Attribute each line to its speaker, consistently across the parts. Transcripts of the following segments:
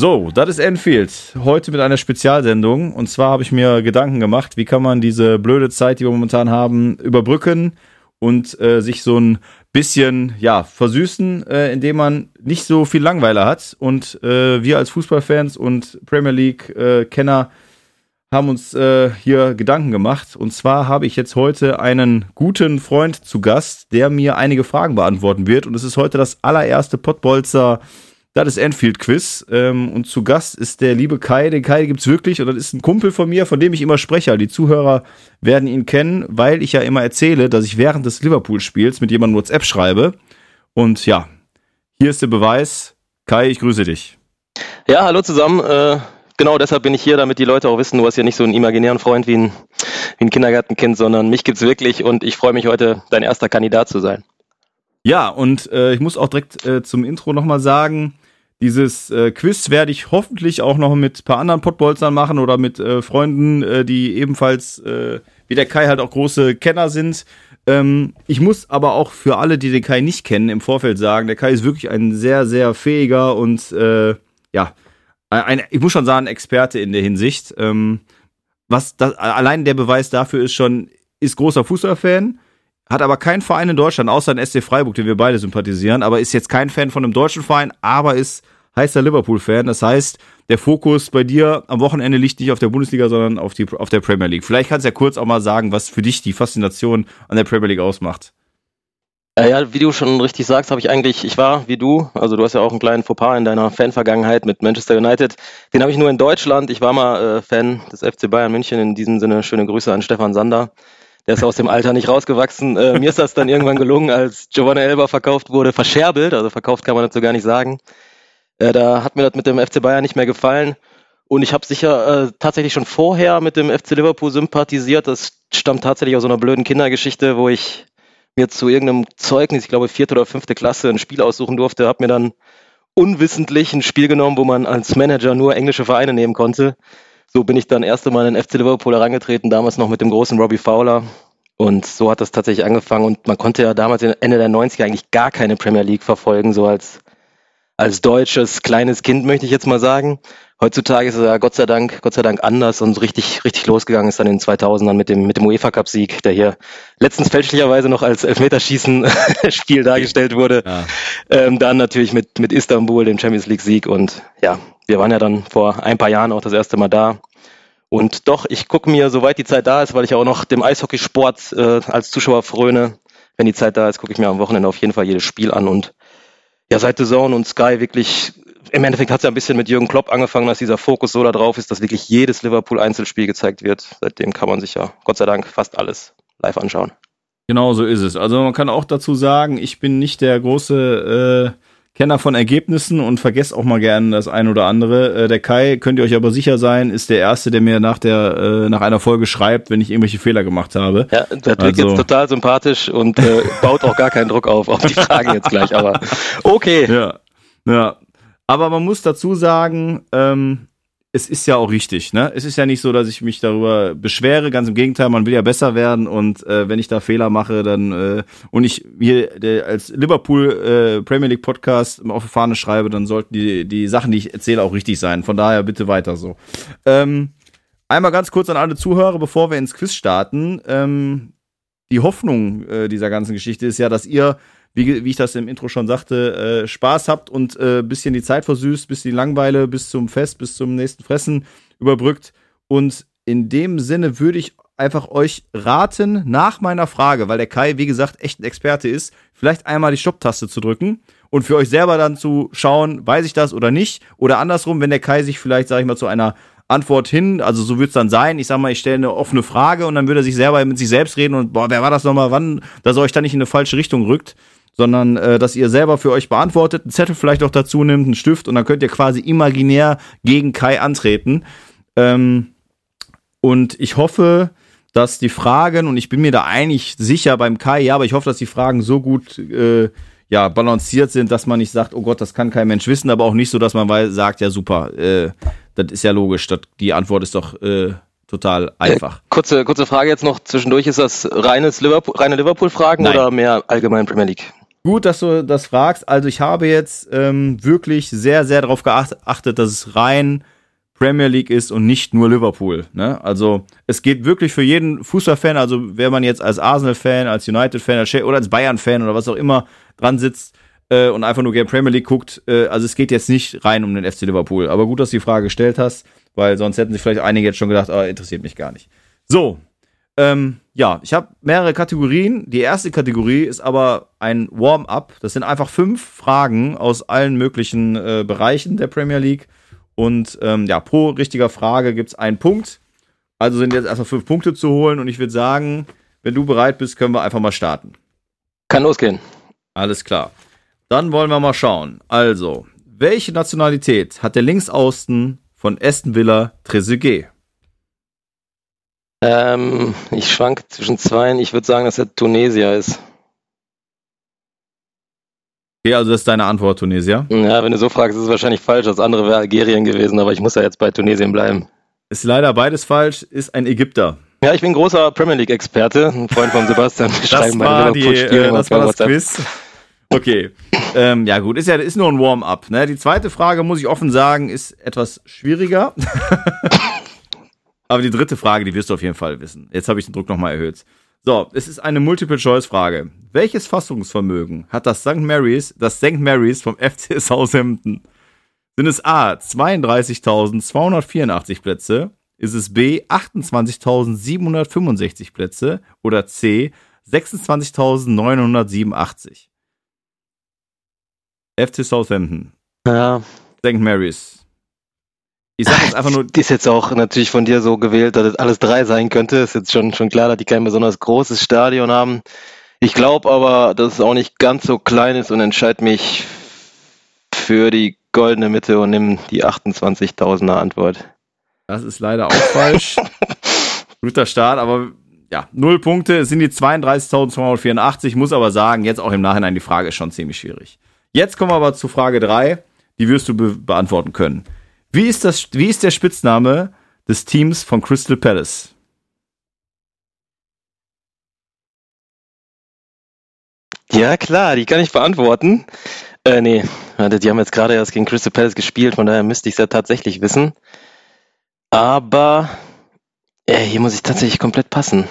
Speaker 1: So, das ist Enfield. Heute mit einer Spezialsendung. Und zwar habe ich mir Gedanken gemacht, wie kann man diese blöde Zeit, die wir momentan haben, überbrücken und äh, sich so ein bisschen, ja, versüßen, äh, indem man nicht so viel Langweiler hat. Und äh, wir als Fußballfans und Premier League-Kenner äh, haben uns äh, hier Gedanken gemacht. Und zwar habe ich jetzt heute einen guten Freund zu Gast, der mir einige Fragen beantworten wird. Und es ist heute das allererste Pottbolzer das ist Enfield Quiz. Ähm, und zu Gast ist der liebe Kai. Den Kai gibt's wirklich und das ist ein Kumpel von mir, von dem ich immer spreche. Die Zuhörer werden ihn kennen, weil ich ja immer erzähle, dass ich während des Liverpool-Spiels mit jemandem WhatsApp schreibe. Und ja, hier ist der Beweis. Kai, ich grüße dich.
Speaker 2: Ja, hallo zusammen. Äh, genau deshalb bin ich hier, damit die Leute auch wissen, du hast ja nicht so einen imaginären Freund wie ein, wie ein Kindergartenkind, sondern mich gibt's wirklich und ich freue mich heute, dein erster Kandidat zu sein.
Speaker 1: Ja, und äh, ich muss auch direkt äh, zum Intro nochmal sagen, dieses äh, Quiz werde ich hoffentlich auch noch mit ein paar anderen Pottbolzern machen oder mit äh, Freunden, äh, die ebenfalls äh, wie der Kai halt auch große Kenner sind. Ähm, ich muss aber auch für alle, die den Kai nicht kennen, im Vorfeld sagen, der Kai ist wirklich ein sehr, sehr fähiger und äh, ja, ein, ich muss schon sagen, Experte in der Hinsicht. Ähm, was das, allein der Beweis dafür ist schon, ist großer Fußballfan, hat aber keinen Verein in Deutschland, außer den SC Freiburg, den wir beide sympathisieren, aber ist jetzt kein Fan von einem deutschen Verein, aber ist heißer Liverpool-Fan. Das heißt, der Fokus bei dir am Wochenende liegt nicht auf der Bundesliga, sondern auf, die, auf der Premier League. Vielleicht kannst du ja kurz auch mal sagen, was für dich die Faszination an der Premier League ausmacht.
Speaker 2: Ja, wie du schon richtig sagst, habe ich eigentlich, ich war wie du, also du hast ja auch einen kleinen Fauxpas in deiner Fanvergangenheit mit Manchester United. Den habe ich nur in Deutschland. Ich war mal äh, Fan des FC Bayern München. In diesem Sinne schöne Grüße an Stefan Sander der ist aus dem Alter nicht rausgewachsen. Äh, mir ist das dann irgendwann gelungen, als Giovanni Elba verkauft wurde, verscherbelt, also verkauft kann man dazu gar nicht sagen. Äh, da hat mir das mit dem FC Bayern nicht mehr gefallen. Und ich habe sicher äh, tatsächlich schon vorher mit dem FC Liverpool sympathisiert. Das stammt tatsächlich aus so einer blöden Kindergeschichte, wo ich mir zu irgendeinem Zeugnis, ich glaube vierte oder fünfte Klasse, ein Spiel aussuchen durfte, habe mir dann unwissentlich ein Spiel genommen, wo man als Manager nur englische Vereine nehmen konnte so bin ich dann erste Mal in den FC Liverpool herangetreten, damals noch mit dem großen Robbie Fowler. Und so hat das tatsächlich angefangen. Und man konnte ja damals Ende der 90er eigentlich gar keine Premier League verfolgen, so als, als deutsches kleines Kind, möchte ich jetzt mal sagen. Heutzutage ist es ja Gott sei Dank, Gott sei Dank anders und richtig, richtig losgegangen ist dann in den 2000ern mit dem, mit dem UEFA Cup Sieg, der hier letztens fälschlicherweise noch als Elfmeterschießen Spiel dargestellt wurde. Ja. Ähm, dann natürlich mit, mit Istanbul, dem Champions League Sieg und ja, wir waren ja dann vor ein paar Jahren auch das erste Mal da. Und doch, ich gucke mir, soweit die Zeit da ist, weil ich auch noch dem Eishockeysport äh, als Zuschauer fröne, wenn die Zeit da ist, gucke ich mir am Wochenende auf jeden Fall jedes Spiel an. Und ja, seit The Zone und Sky wirklich, im Endeffekt hat es ja ein bisschen mit Jürgen Klopp angefangen, dass dieser Fokus so da drauf ist, dass wirklich jedes Liverpool-Einzelspiel gezeigt wird. Seitdem kann man sich ja, Gott sei Dank, fast alles live anschauen.
Speaker 1: Genau so ist es. Also man kann auch dazu sagen, ich bin nicht der große äh Kenner von Ergebnissen und vergesst auch mal gerne das ein oder andere. Äh, der Kai, könnt ihr euch aber sicher sein, ist der Erste, der mir nach der äh, nach einer Folge schreibt, wenn ich irgendwelche Fehler gemacht habe.
Speaker 2: Ja, der klingt also. jetzt total sympathisch und äh, baut auch gar keinen Druck auf, auf die Fragen jetzt gleich, aber okay.
Speaker 1: Ja, ja. Aber man muss dazu sagen, ähm, es ist ja auch richtig, ne? Es ist ja nicht so, dass ich mich darüber beschwere, ganz im Gegenteil, man will ja besser werden und äh, wenn ich da Fehler mache, dann äh, und ich hier der, als Liverpool äh, Premier League Podcast auf die Fahne schreibe, dann sollten die die Sachen, die ich erzähle, auch richtig sein. Von daher bitte weiter so. Ähm, einmal ganz kurz an alle Zuhörer, bevor wir ins Quiz starten. Ähm, die Hoffnung äh, dieser ganzen Geschichte ist ja, dass ihr wie, wie ich das im Intro schon sagte, äh, Spaß habt und äh, bisschen die Zeit versüßt, bis die Langweile bis zum Fest, bis zum nächsten Fressen überbrückt. Und in dem Sinne würde ich einfach euch raten, nach meiner Frage, weil der Kai, wie gesagt, echt ein Experte ist, vielleicht einmal die Stopp-Taste zu drücken und für euch selber dann zu schauen, weiß ich das oder nicht. Oder andersrum, wenn der Kai sich vielleicht, sag ich mal, zu einer Antwort hin, also so wird es dann sein. Ich sag mal, ich stelle eine offene Frage und dann würde er sich selber mit sich selbst reden und boah, wer war das nochmal, wann, dass er euch dann nicht in eine falsche Richtung rückt sondern äh, dass ihr selber für euch beantwortet, einen Zettel vielleicht auch dazu nimmt, einen Stift und dann könnt ihr quasi imaginär gegen Kai antreten. Ähm, und ich hoffe, dass die Fragen, und ich bin mir da eigentlich sicher beim Kai, ja, aber ich hoffe, dass die Fragen so gut äh, ja, balanciert sind, dass man nicht sagt, oh Gott, das kann kein Mensch wissen, aber auch nicht so, dass man sagt, ja super, äh, das ist ja logisch, das, die Antwort ist doch äh, total einfach.
Speaker 2: Äh, kurze, kurze Frage jetzt noch zwischendurch, ist das reines Liverpool, reine Liverpool-Fragen oder mehr allgemein Premier League?
Speaker 1: Gut, dass du das fragst. Also ich habe jetzt ähm, wirklich sehr, sehr darauf geachtet, dass es rein Premier League ist und nicht nur Liverpool. Ne? Also es geht wirklich für jeden Fußballfan, also wenn man jetzt als Arsenal-Fan, als United-Fan oder als Bayern-Fan oder was auch immer dran sitzt äh, und einfach nur gerne Premier League guckt, äh, also es geht jetzt nicht rein um den FC Liverpool. Aber gut, dass du die Frage gestellt hast, weil sonst hätten sich vielleicht einige jetzt schon gedacht, oh, interessiert mich gar nicht. So, ähm, ja, ich habe mehrere Kategorien. Die erste Kategorie ist aber ein Warm-up. Das sind einfach fünf Fragen aus allen möglichen äh, Bereichen der Premier League. Und ähm, ja, pro richtiger Frage gibt es einen Punkt. Also sind jetzt erstmal fünf Punkte zu holen. Und ich würde sagen, wenn du bereit bist, können wir einfach mal starten.
Speaker 2: Kann losgehen.
Speaker 1: Alles klar. Dann wollen wir mal schauen. Also, welche Nationalität hat der Linksaußen von Aston Villa Trezeguet?
Speaker 2: Ähm, ich schwank zwischen zwei. Ich würde sagen, dass er Tunesier ist.
Speaker 1: Okay, also das ist deine Antwort, Tunesier?
Speaker 2: Ja, wenn du so fragst, ist es wahrscheinlich falsch. Das andere wäre Algerien gewesen, aber ich muss ja jetzt bei Tunesien bleiben.
Speaker 1: Ist leider beides falsch, ist ein Ägypter.
Speaker 2: Ja, ich bin großer Premier League-Experte, ein Freund von Sebastian.
Speaker 1: Das war, die, äh, das, war das Quiz. Okay. ähm, ja, gut, ist ja ist nur ein Warm-up. Ne? Die zweite Frage, muss ich offen sagen, ist etwas schwieriger. Aber die dritte Frage, die wirst du auf jeden Fall wissen. Jetzt habe ich den Druck nochmal erhöht. So, es ist eine Multiple-Choice-Frage. Welches Fassungsvermögen hat das St. Mary's, das St. Mary's vom FC Southampton? Sind es A 32.284 Plätze? Ist es B 28.765 Plätze? Oder C 26.987? FC Southampton.
Speaker 2: Ja.
Speaker 1: St. Mary's. Ich sag jetzt einfach nur.
Speaker 2: Die ist jetzt auch natürlich von dir so gewählt, dass es alles drei sein könnte. Ist jetzt schon, schon klar, dass die kein besonders großes Stadion haben. Ich glaube aber, dass es auch nicht ganz so klein ist und entscheide mich für die goldene Mitte und nimm die 28.000er Antwort.
Speaker 1: Das ist leider auch falsch. Guter Start, aber ja, null Punkte es sind die 32.284. Muss aber sagen, jetzt auch im Nachhinein die Frage ist schon ziemlich schwierig. Jetzt kommen wir aber zu Frage 3. Die wirst du be beantworten können. Wie ist, das, wie ist der Spitzname des Teams von Crystal Palace?
Speaker 2: Ja, klar, die kann ich beantworten. Äh, nee, die haben jetzt gerade erst gegen Crystal Palace gespielt, von daher müsste ich es ja tatsächlich wissen. Aber äh, hier muss ich tatsächlich komplett passen.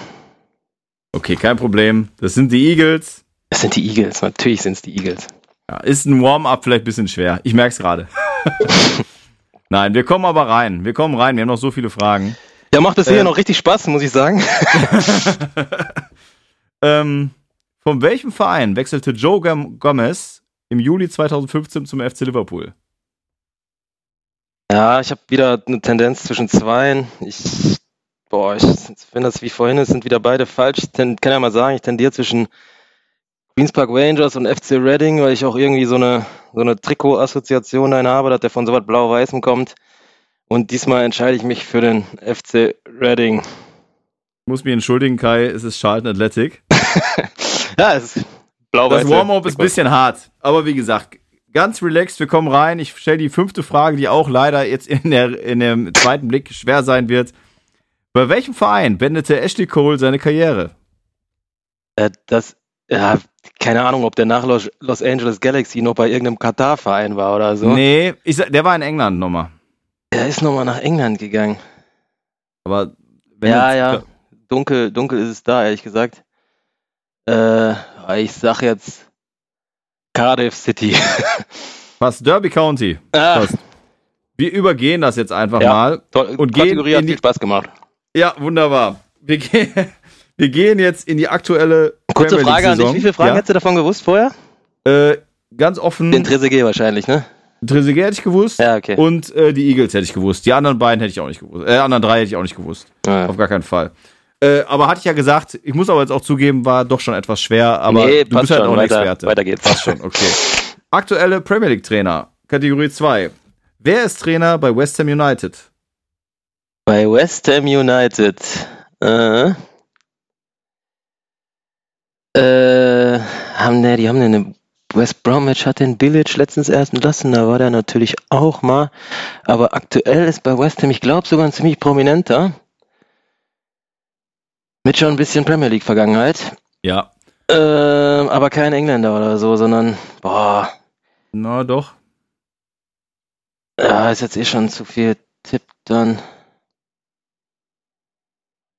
Speaker 1: Okay, kein Problem. Das sind die Eagles.
Speaker 2: Es sind die Eagles, natürlich sind es die Eagles.
Speaker 1: Ja, ist ein Warm-up vielleicht ein bisschen schwer. Ich merke es gerade. Nein, wir kommen aber rein. Wir kommen rein. Wir haben noch so viele Fragen.
Speaker 2: Ja, macht das hier äh, noch richtig Spaß, muss ich sagen.
Speaker 1: ähm, von welchem Verein wechselte Joe Gomez im Juli 2015 zum FC Liverpool?
Speaker 2: Ja, ich habe wieder eine Tendenz zwischen zwei. Ich, boah, ich finde das wie vorhin, es sind wieder beide falsch. Ich kann ja mal sagen, ich tendiere zwischen Queens Park Rangers und FC Reading, weil ich auch irgendwie so eine, so eine Trikot-Assoziation dahin habe, dass der von so was Blau-Weißem kommt. Und diesmal entscheide ich mich für den FC Reading.
Speaker 1: Ich muss mich entschuldigen, Kai, es ist Charlton Athletic.
Speaker 2: ja, es ist blau-weiß.
Speaker 1: Das Warm-up ist ein bisschen hart, aber wie gesagt, ganz relaxed, wir kommen rein. Ich stelle die fünfte Frage, die auch leider jetzt in, der, in dem zweiten Blick schwer sein wird. Bei welchem Verein beendete Ashley Cole seine Karriere?
Speaker 2: Äh, das ja, keine Ahnung, ob der nach Los, Los Angeles Galaxy noch bei irgendeinem Katar-Verein war oder so.
Speaker 1: Nee, ich, der war in England nochmal.
Speaker 2: Der ist nochmal nach England gegangen.
Speaker 1: Aber
Speaker 2: ja, ja, dunkel, dunkel ist es da, ehrlich gesagt. Äh, ich sag jetzt Cardiff City.
Speaker 1: Was? Derby County.
Speaker 2: Ah.
Speaker 1: Wir übergehen das jetzt einfach ja, mal.
Speaker 2: Toll. Und Kategorie hat viel Spaß gemacht.
Speaker 1: Ja, wunderbar. Wir gehen, wir gehen jetzt in die aktuelle.
Speaker 2: Kurze Frage an dich: Wie viele Fragen ja? hättest du davon gewusst vorher?
Speaker 1: Äh, ganz offen.
Speaker 2: Den Trezeguet wahrscheinlich, ne?
Speaker 1: Trezeguet hätte ich gewusst.
Speaker 2: Ja, okay.
Speaker 1: Und äh, die Eagles hätte ich gewusst. Die anderen beiden hätte ich auch nicht gewusst. Äh, anderen drei hätte ich auch nicht gewusst. Ja. Auf gar keinen Fall. Äh, aber hatte ich ja gesagt, ich muss aber jetzt auch zugeben, war doch schon etwas schwer. Aber
Speaker 2: nee,
Speaker 1: du bist halt
Speaker 2: schon,
Speaker 1: auch ein
Speaker 2: weiter,
Speaker 1: Experte.
Speaker 2: Weiter geht's.
Speaker 1: Passt schon, okay. Aktuelle Premier League Trainer, Kategorie 2. Wer ist Trainer bei West Ham United?
Speaker 2: Bei West Ham United. Äh, Äh, haben, ne, die haben eine West Bromwich hat den Village letztens erst entlassen, da war der natürlich auch mal. Aber aktuell ist bei West Ham, ich glaube, sogar ein ziemlich prominenter. Mit schon ein bisschen Premier League Vergangenheit.
Speaker 1: Ja.
Speaker 2: Äh, aber kein Engländer oder so, sondern, boah.
Speaker 1: Na doch.
Speaker 2: Ja, ist jetzt eh schon zu viel Tipp dann.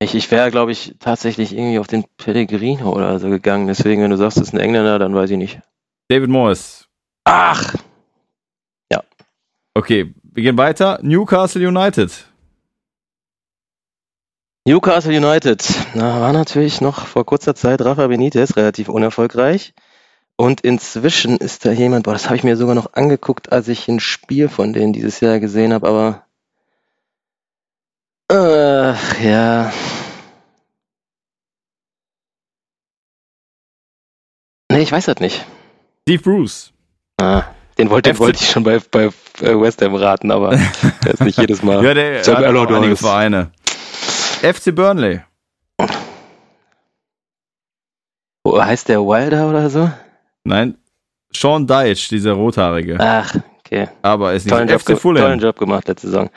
Speaker 2: Ich, ich wäre, glaube ich, tatsächlich irgendwie auf den Pellegrino oder so gegangen. Deswegen, wenn du sagst, es ist ein Engländer, dann weiß ich nicht.
Speaker 1: David Morris.
Speaker 2: Ach! Ja.
Speaker 1: Okay, wir gehen weiter. Newcastle United.
Speaker 2: Newcastle United. Na, war natürlich noch vor kurzer Zeit Rafa Benitez relativ unerfolgreich. Und inzwischen ist da jemand, boah, das habe ich mir sogar noch angeguckt, als ich ein Spiel von denen dieses Jahr gesehen habe, aber. Ach, ja. Nee, ich weiß das nicht.
Speaker 1: Steve Bruce.
Speaker 2: Ah, den wollte, den wollte ich schon bei, bei West Ham raten, aber der ist nicht jedes Mal.
Speaker 1: ja, der hat auch einige. Vereine. FC Burnley.
Speaker 2: Oh, heißt der Wilder oder so?
Speaker 1: Nein, Sean Dyche, dieser Rothaarige.
Speaker 2: Ach, okay.
Speaker 1: Aber ist
Speaker 2: Tollen
Speaker 1: nicht
Speaker 2: Job,
Speaker 1: FC Fulham.
Speaker 2: tollen Job gemacht letzte Saison.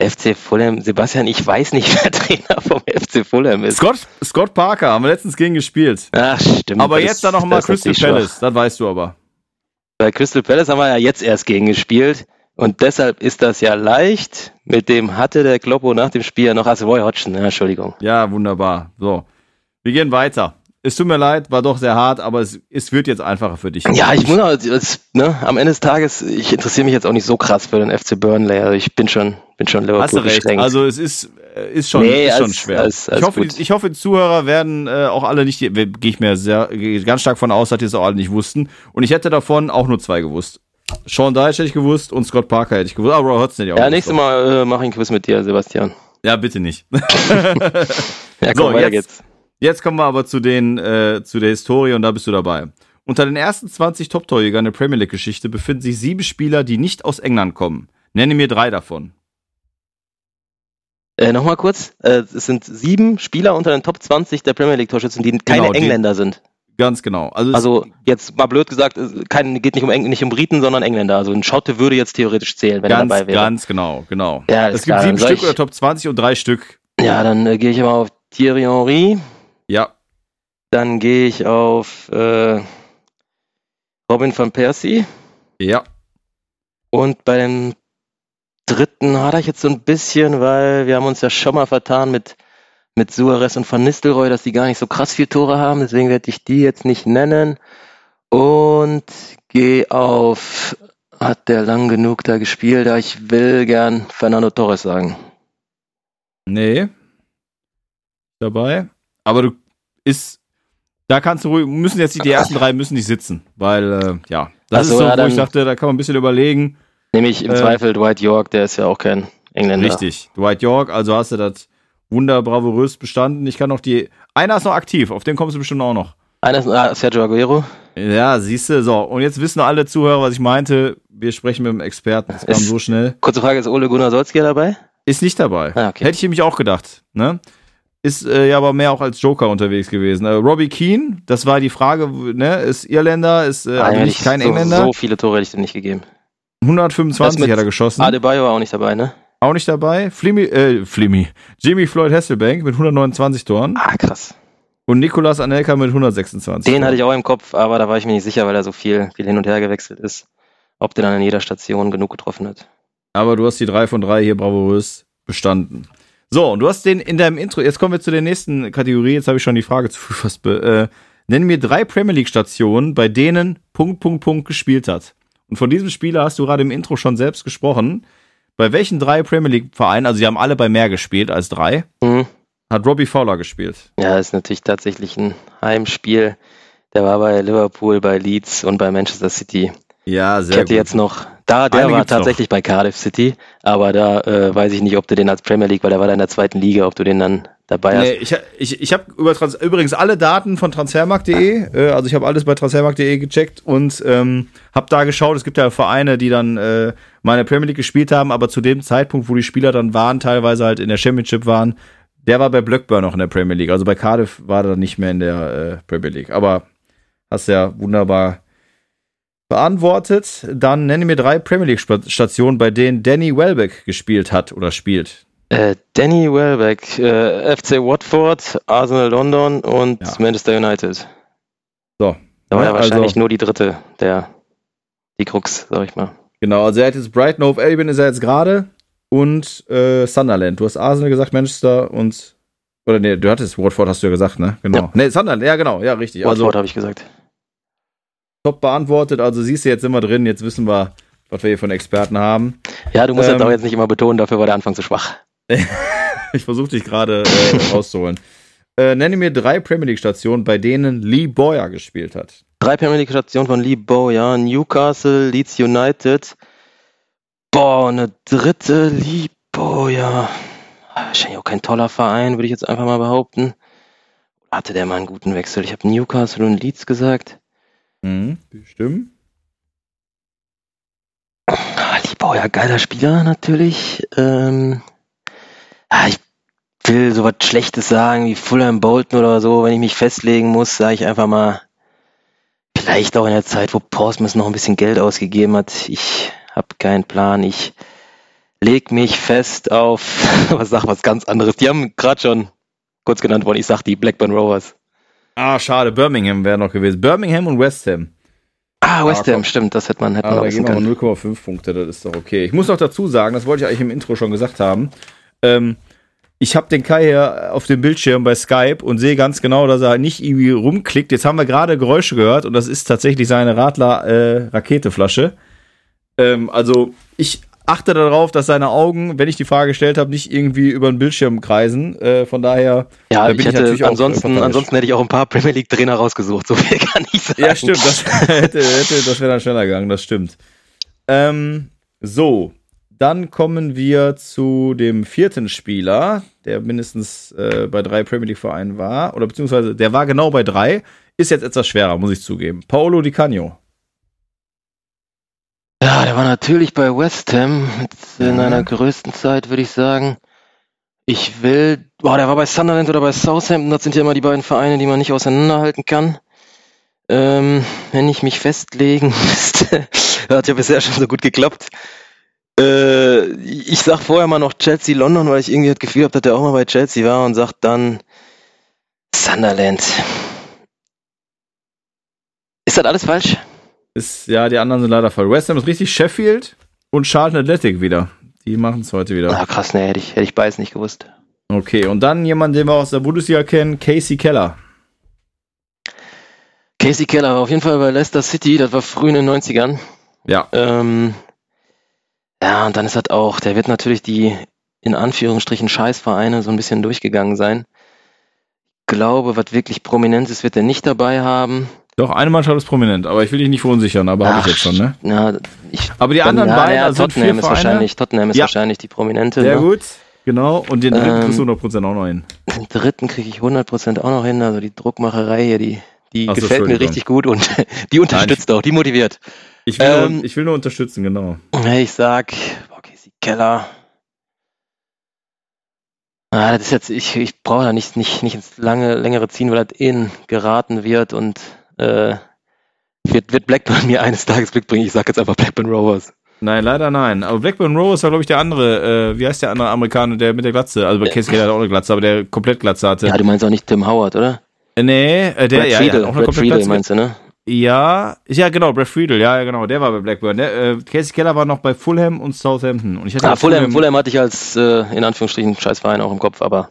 Speaker 2: FC Fulham, Sebastian, ich weiß nicht, wer Trainer vom FC Fulham ist.
Speaker 1: Scott, Scott Parker, haben wir letztens gegen gespielt.
Speaker 2: Ach, stimmt.
Speaker 1: Aber
Speaker 2: das-
Speaker 1: jetzt dann nochmal Crystal Palace,
Speaker 2: schwach.
Speaker 1: das weißt du aber.
Speaker 2: Bei Crystal Palace haben wir ja jetzt erst gegen gespielt. Und deshalb ist das ja leicht. Mit dem hatte der Kloppo nach dem Spiel ja noch, Roy Hodgson, ja, Entschuldigung.
Speaker 1: Ja, wunderbar. So, wir gehen weiter. Es tut mir leid, war doch sehr hart, aber es, es wird jetzt einfacher für dich.
Speaker 2: Ja, ich muss auch, es, ne, am Ende des Tages, ich interessiere mich jetzt auch nicht so krass für den FC Burnley. Also ich bin schon, bin schon Liverpool
Speaker 1: Hast du recht.
Speaker 2: beschränkt.
Speaker 1: Also es ist, äh, ist schon,
Speaker 2: Nee,
Speaker 1: ist schon schwer.
Speaker 2: alles- alles
Speaker 1: ich, hoffe, die, ich hoffe, die Zuhörer werden äh, auch alle nicht, gehe ich mir sehr, ganz stark von aus, dass die es auch alle nicht wussten. Und ich hätte davon auch nur zwei gewusst. Sean Dyche hätte ich gewusst und Scott Parker hätte ich gewusst. Aber Roy Hodgson hätte ich auch
Speaker 2: ja, nächstes Mal äh, mache ich einen Quiz mit dir, Sebastian.
Speaker 1: Ja, bitte nicht.
Speaker 2: Ja,
Speaker 1: So,
Speaker 2: komm, weiter
Speaker 1: jetzt-
Speaker 2: geht's.
Speaker 1: Jetzt kommen wir aber zu den äh, zu der Historie und da bist du dabei. Unter den ersten 20 Top-Torjägern der Premier League-Geschichte befinden sich sieben Spieler, die nicht aus England kommen. Nenne mir drei davon.
Speaker 2: Äh, Nochmal kurz, äh, es sind sieben Spieler unter den Top 20 der Premier League Torschützen, die keine
Speaker 1: Genau, die-
Speaker 2: Engländer sind.
Speaker 1: Ganz genau. Also,
Speaker 2: Also jetzt mal blöd gesagt, es kein, geht nicht um, Eng nicht um Briten, sondern Engländer. Also ein Schotte würde jetzt theoretisch zählen, wenn
Speaker 1: ganz,
Speaker 2: er dabei wäre.
Speaker 1: ganz genau, genau.
Speaker 2: Ja,
Speaker 1: es gibt
Speaker 2: klar,
Speaker 1: sieben Stück
Speaker 2: ich-
Speaker 1: oder Top 20 und drei Stück.
Speaker 2: Ja, dann äh, gehe ich mal auf Thierry Henry,
Speaker 1: Ja,
Speaker 2: dann gehe ich auf äh, Robin van Persie
Speaker 1: ja.
Speaker 2: und bei dem dritten hatte ich jetzt so ein bisschen, weil wir haben uns ja schon mal vertan mit mit Suarez und Van Nistelrooy, dass die gar nicht so krass viel Tore haben, deswegen werde ich die jetzt nicht nennen und gehe auf hat der lang genug da gespielt, da ich will gern Fernando Torres sagen.
Speaker 1: Nee. Dabei. Aber du ist. Da kannst du ruhig, müssen jetzt nicht, die ersten drei müssen nicht sitzen, weil, äh, ja, das
Speaker 2: so,
Speaker 1: ist so,
Speaker 2: ja,
Speaker 1: wo ich dachte, da kann man ein bisschen überlegen.
Speaker 2: Nämlich im
Speaker 1: Äh,
Speaker 2: Zweifel Dwight York, der ist ja auch kein Engländer.
Speaker 1: Richtig. Dwight York, also hast du das Wunder bravourös bestanden. Ich kann noch die. Einer ist noch aktiv, auf den kommst du bestimmt auch noch.
Speaker 2: Einer ist ah, Sergio Aguero.
Speaker 1: Ja, siehst du, so. Und jetzt wissen alle Zuhörer, was ich meinte. Wir sprechen mit dem Experten. Das kam
Speaker 2: Ist-
Speaker 1: so schnell.
Speaker 2: Kurze Frage, ist Ole Gunnar Solskjaer dabei?
Speaker 1: Ist nicht dabei.
Speaker 2: Ah, okay.
Speaker 1: Hätte ich nämlich auch gedacht. Ne? Ist äh, ja aber mehr auch als Joker unterwegs gewesen. Äh, Robbie Keane, das war die Frage, ne? Ist Irländer, ist äh,
Speaker 2: Ah,
Speaker 1: nicht
Speaker 2: ich
Speaker 1: kein
Speaker 2: so,
Speaker 1: Engländer.
Speaker 2: So viele Tore hätte ich dem nicht gegeben.
Speaker 1: 125
Speaker 2: Das mit
Speaker 1: hat er geschossen.
Speaker 2: Adebayo war auch nicht dabei, ne?
Speaker 1: Auch nicht dabei. Flimmy, äh, Flimmy. Jimmy Floyd Hasselbank mit 129 Toren.
Speaker 2: Ah, krass.
Speaker 1: Und Nicolas Anelka mit 126.
Speaker 2: Den hatte ich auch im Kopf, aber da war ich mir nicht sicher, weil er so viel, viel hin und her gewechselt ist, ob der dann in jeder Station genug getroffen hat.
Speaker 1: Aber du hast die drei von drei hier bravourös bestanden. So, und du hast den in deinem Intro, jetzt kommen wir zu der nächsten Kategorie, jetzt habe ich schon die Frage zu früh fast, äh, nenn mir drei Premier League Stationen, bei denen Punkt, Punkt, Punkt gespielt hat. Und von diesem Spieler hast du gerade im Intro schon selbst gesprochen. Bei welchen drei Premier League Vereinen, also sie haben alle bei mehr gespielt als drei,
Speaker 2: Mhm.
Speaker 1: hat Robbie Fowler gespielt?
Speaker 2: Ja, ist natürlich tatsächlich ein Heimspiel. Der war bei Liverpool, bei Leeds und bei Manchester City.
Speaker 1: Ja,
Speaker 2: Ich
Speaker 1: sehr
Speaker 2: hätte
Speaker 1: gut.
Speaker 2: jetzt noch, da, der
Speaker 1: Eine
Speaker 2: war
Speaker 1: gibt's noch.
Speaker 2: tatsächlich bei Cardiff City, aber da äh, weiß ich nicht, ob du den als Premier League, weil der war da in der zweiten Liga, ob du den dann dabei hast.
Speaker 1: Nee, ich ich, ich habe über Trans übrigens alle Daten von transfermarkt.de, äh, also ich habe alles bei transfermarkt.de gecheckt und ähm, habe da geschaut, es gibt ja Vereine, die dann äh, mal in der Premier League gespielt haben, aber zu dem Zeitpunkt, wo die Spieler dann waren, teilweise halt in der Championship waren, der war bei Blackburn noch in der Premier League. Also bei Cardiff war er nicht mehr in der äh, Premier League. Aber hast ja wunderbar beantwortet. Dann nenne mir drei Premier League-Stationen, bei denen Danny Welbeck gespielt hat oder spielt.
Speaker 2: Äh, Danny Welbeck, äh, FC Watford, Arsenal London und ja. Manchester United.
Speaker 1: So.
Speaker 2: Da war ja, wahrscheinlich also, nur die dritte, der, die Krux, sag ich mal.
Speaker 1: Genau, also er hat jetzt Brighton Hove Albion ist er jetzt gerade und äh, Sunderland. Du hast Arsenal gesagt, Manchester und oder nee, du hattest Watford, hast du ja gesagt, ne? Genau. Ja. Nee, Sunderland, ja genau, ja richtig.
Speaker 2: Watford also, habe ich gesagt.
Speaker 1: Top beantwortet, also siehst du, jetzt sind wir drin, jetzt wissen wir, was wir hier von Experten haben.
Speaker 2: Ja, du musst ähm, jetzt auch jetzt nicht immer betonen, dafür war der Anfang zu schwach.
Speaker 1: ich versuche dich gerade äh, rauszuholen. Äh, nenne mir drei Premier League Stationen, bei denen Lee Boyer gespielt hat.
Speaker 2: Drei Premier League Stationen von Lee Boyer, Newcastle, Leeds United. Boah, eine dritte Lee Boyer. Wahrscheinlich auch kein toller Verein, würde ich jetzt einfach mal behaupten. Hatte der mal einen guten Wechsel? Ich habe Newcastle und Leeds gesagt.
Speaker 1: Mhm, bestimmt.
Speaker 2: Ah, Lee Boyer, geiler Spieler natürlich. Ähm, ah, ich will so was Schlechtes sagen wie Fulham Bolton oder so. Wenn ich mich festlegen muss, sage ich einfach mal, vielleicht auch in der Zeit, wo Portsmouth noch ein bisschen Geld ausgegeben hat. Ich habe keinen Plan. Ich leg mich fest auf, was sag was ganz anderes. Die haben gerade schon kurz genannt worden. Ich sag die Blackburn Rovers.
Speaker 1: Ah, schade. Birmingham wäre noch gewesen. Birmingham und West Ham.
Speaker 2: Ah, West Ham, stimmt, das hätte man hätte ah, man
Speaker 1: Da gehen wir 0,5 Punkte, das ist doch okay. Ich muss noch dazu sagen, das wollte ich eigentlich im Intro schon gesagt haben. Ähm, ich habe den Kai hier auf dem Bildschirm bei Skype und sehe ganz genau, dass er nicht irgendwie rumklickt. Jetzt haben wir gerade Geräusche gehört und das ist tatsächlich seine Radler-Raketeflasche. Äh, ähm, also ich achte darauf, dass seine Augen, wenn ich die Frage gestellt habe, nicht irgendwie über den Bildschirm kreisen. Äh, von daher.
Speaker 2: Ja, ich hätte ich ansonsten, ansonsten hätte ich auch ein paar Premier League Trainer rausgesucht. So viel kann ich sagen.
Speaker 1: Ja, stimmt. Das hätte, hätte, das wäre dann schneller gegangen. Das stimmt. Ähm, so, dann kommen wir zu dem vierten Spieler, der mindestens äh, bei drei Premier League Vereinen war, oder beziehungsweise der war genau bei drei, ist jetzt etwas schwerer, muss ich zugeben. Paolo Di Canio.
Speaker 2: Ja, der war natürlich bei West Ham in mhm. einer größten Zeit, würde ich sagen. Ich will, boah, der war bei Sunderland oder bei Southampton, das sind ja immer die beiden Vereine, die man nicht auseinanderhalten kann. Ähm, wenn ich mich festlegen müsste, hat ja bisher schon so gut geklappt. Äh, ich sag vorher mal noch Chelsea London, weil ich irgendwie das Gefühl habe, dass der auch mal bei Chelsea war und sag dann Sunderland. Ist das alles falsch?
Speaker 1: Ist, ja, die anderen sind leider voll. West Ham ist richtig Sheffield und Charlton Athletic wieder. Die machen es heute wieder.
Speaker 2: Ah, krass, ne, hätte ich, hätte ich beides nicht gewusst.
Speaker 1: Okay, und dann jemand, den wir aus der Bundesliga kennen, Casey Keller.
Speaker 2: Casey Keller war auf jeden Fall bei Leicester City, das war früh in den 90ern.
Speaker 1: Ja.
Speaker 2: Ähm, ja, und dann ist halt auch, der wird natürlich die in Anführungsstrichen Scheißvereine so ein bisschen durchgegangen sein. Ich glaube, was wirklich prominent ist, wird er nicht dabei haben.
Speaker 1: Doch, eine Mannschaft ist prominent, aber ich will dich nicht verunsichern, aber habe ich jetzt schon, ne?
Speaker 2: Ja, ich,
Speaker 1: aber die anderen ja, beiden, ja,
Speaker 2: also Tottenham ist wahrscheinlich, Tottenham ist ja. wahrscheinlich die prominente.
Speaker 1: Sehr ne? gut, genau. Und den dritten ähm, kriegst du 100% auch noch hin.
Speaker 2: Den dritten kriege ich 100% auch noch hin. Also die Druckmacherei hier, die, die so, gefällt mir richtig gut und die unterstützt Nein, auch, die motiviert.
Speaker 1: Ich will, ähm, nur, ich will nur unterstützen, genau.
Speaker 2: Ich sag, okay, sie Keller. Ah, das ist jetzt, ich, ich brauche da nicht, nicht, nicht ins lange, längere ziehen, weil das eh geraten wird und äh, wird, wird Blackburn mir eines Tages Glück bringen. Ich sag jetzt einfach Blackburn Rovers.
Speaker 1: Nein, leider nein. Aber Blackburn Rovers war, glaube ich, der andere, äh, wie heißt der andere Amerikaner, der mit der Glatze? Also bei Casey hat auch eine Glatze, aber der komplett Glatze hatte.
Speaker 2: Ja, du meinst auch nicht Tim Howard, oder?
Speaker 1: Äh, nee, äh, der,
Speaker 2: Brad
Speaker 1: ja,
Speaker 2: Friedel, ja, auch eine Brad Friedel meinst du, ne?
Speaker 1: Ja, ja genau, Brad Friedel, ja, genau, der war bei Blackburn. Der, äh, Casey Keller war noch bei Fulham und Southampton. Und ich
Speaker 2: hatte ah, Fulham, Fulham, Fulham hatte ich als, äh, in Anführungsstrichen, Scheißverein auch im Kopf, aber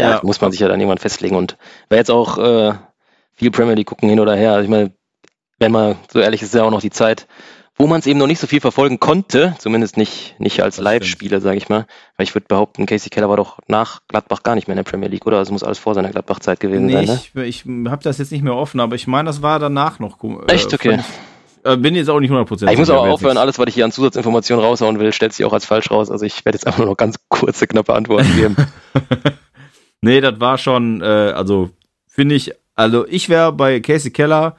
Speaker 2: ja, ja, muss man sich ja dann irgendwann festlegen. Und wer jetzt auch äh, viel Premier League gucken hin oder her, also ich meine, wenn man so ehrlich ist, ist ja auch noch die Zeit, wo man es eben noch nicht so viel verfolgen konnte, zumindest nicht, nicht als Live-Spieler, sage ich mal. Weil ich würde behaupten, Casey Keller war doch nach Gladbach gar nicht mehr in der Premier League, oder? Also muss alles vor seiner Gladbach-Zeit gewesen nee, sein, ne?
Speaker 1: Ich, ich habe das jetzt nicht mehr offen, aber ich meine, das war danach noch.
Speaker 2: Äh, Echt? Okay.
Speaker 1: Ich, äh, bin jetzt auch nicht 100%
Speaker 2: Ich muss aber aufhören, alles, was ich hier an Zusatzinformationen raushauen will, stellt sich auch als falsch raus. Also ich werde jetzt einfach nur noch ganz kurze, knappe Antworten geben.
Speaker 1: nee, das war schon, äh, also finde ich, also ich wäre bei Casey Keller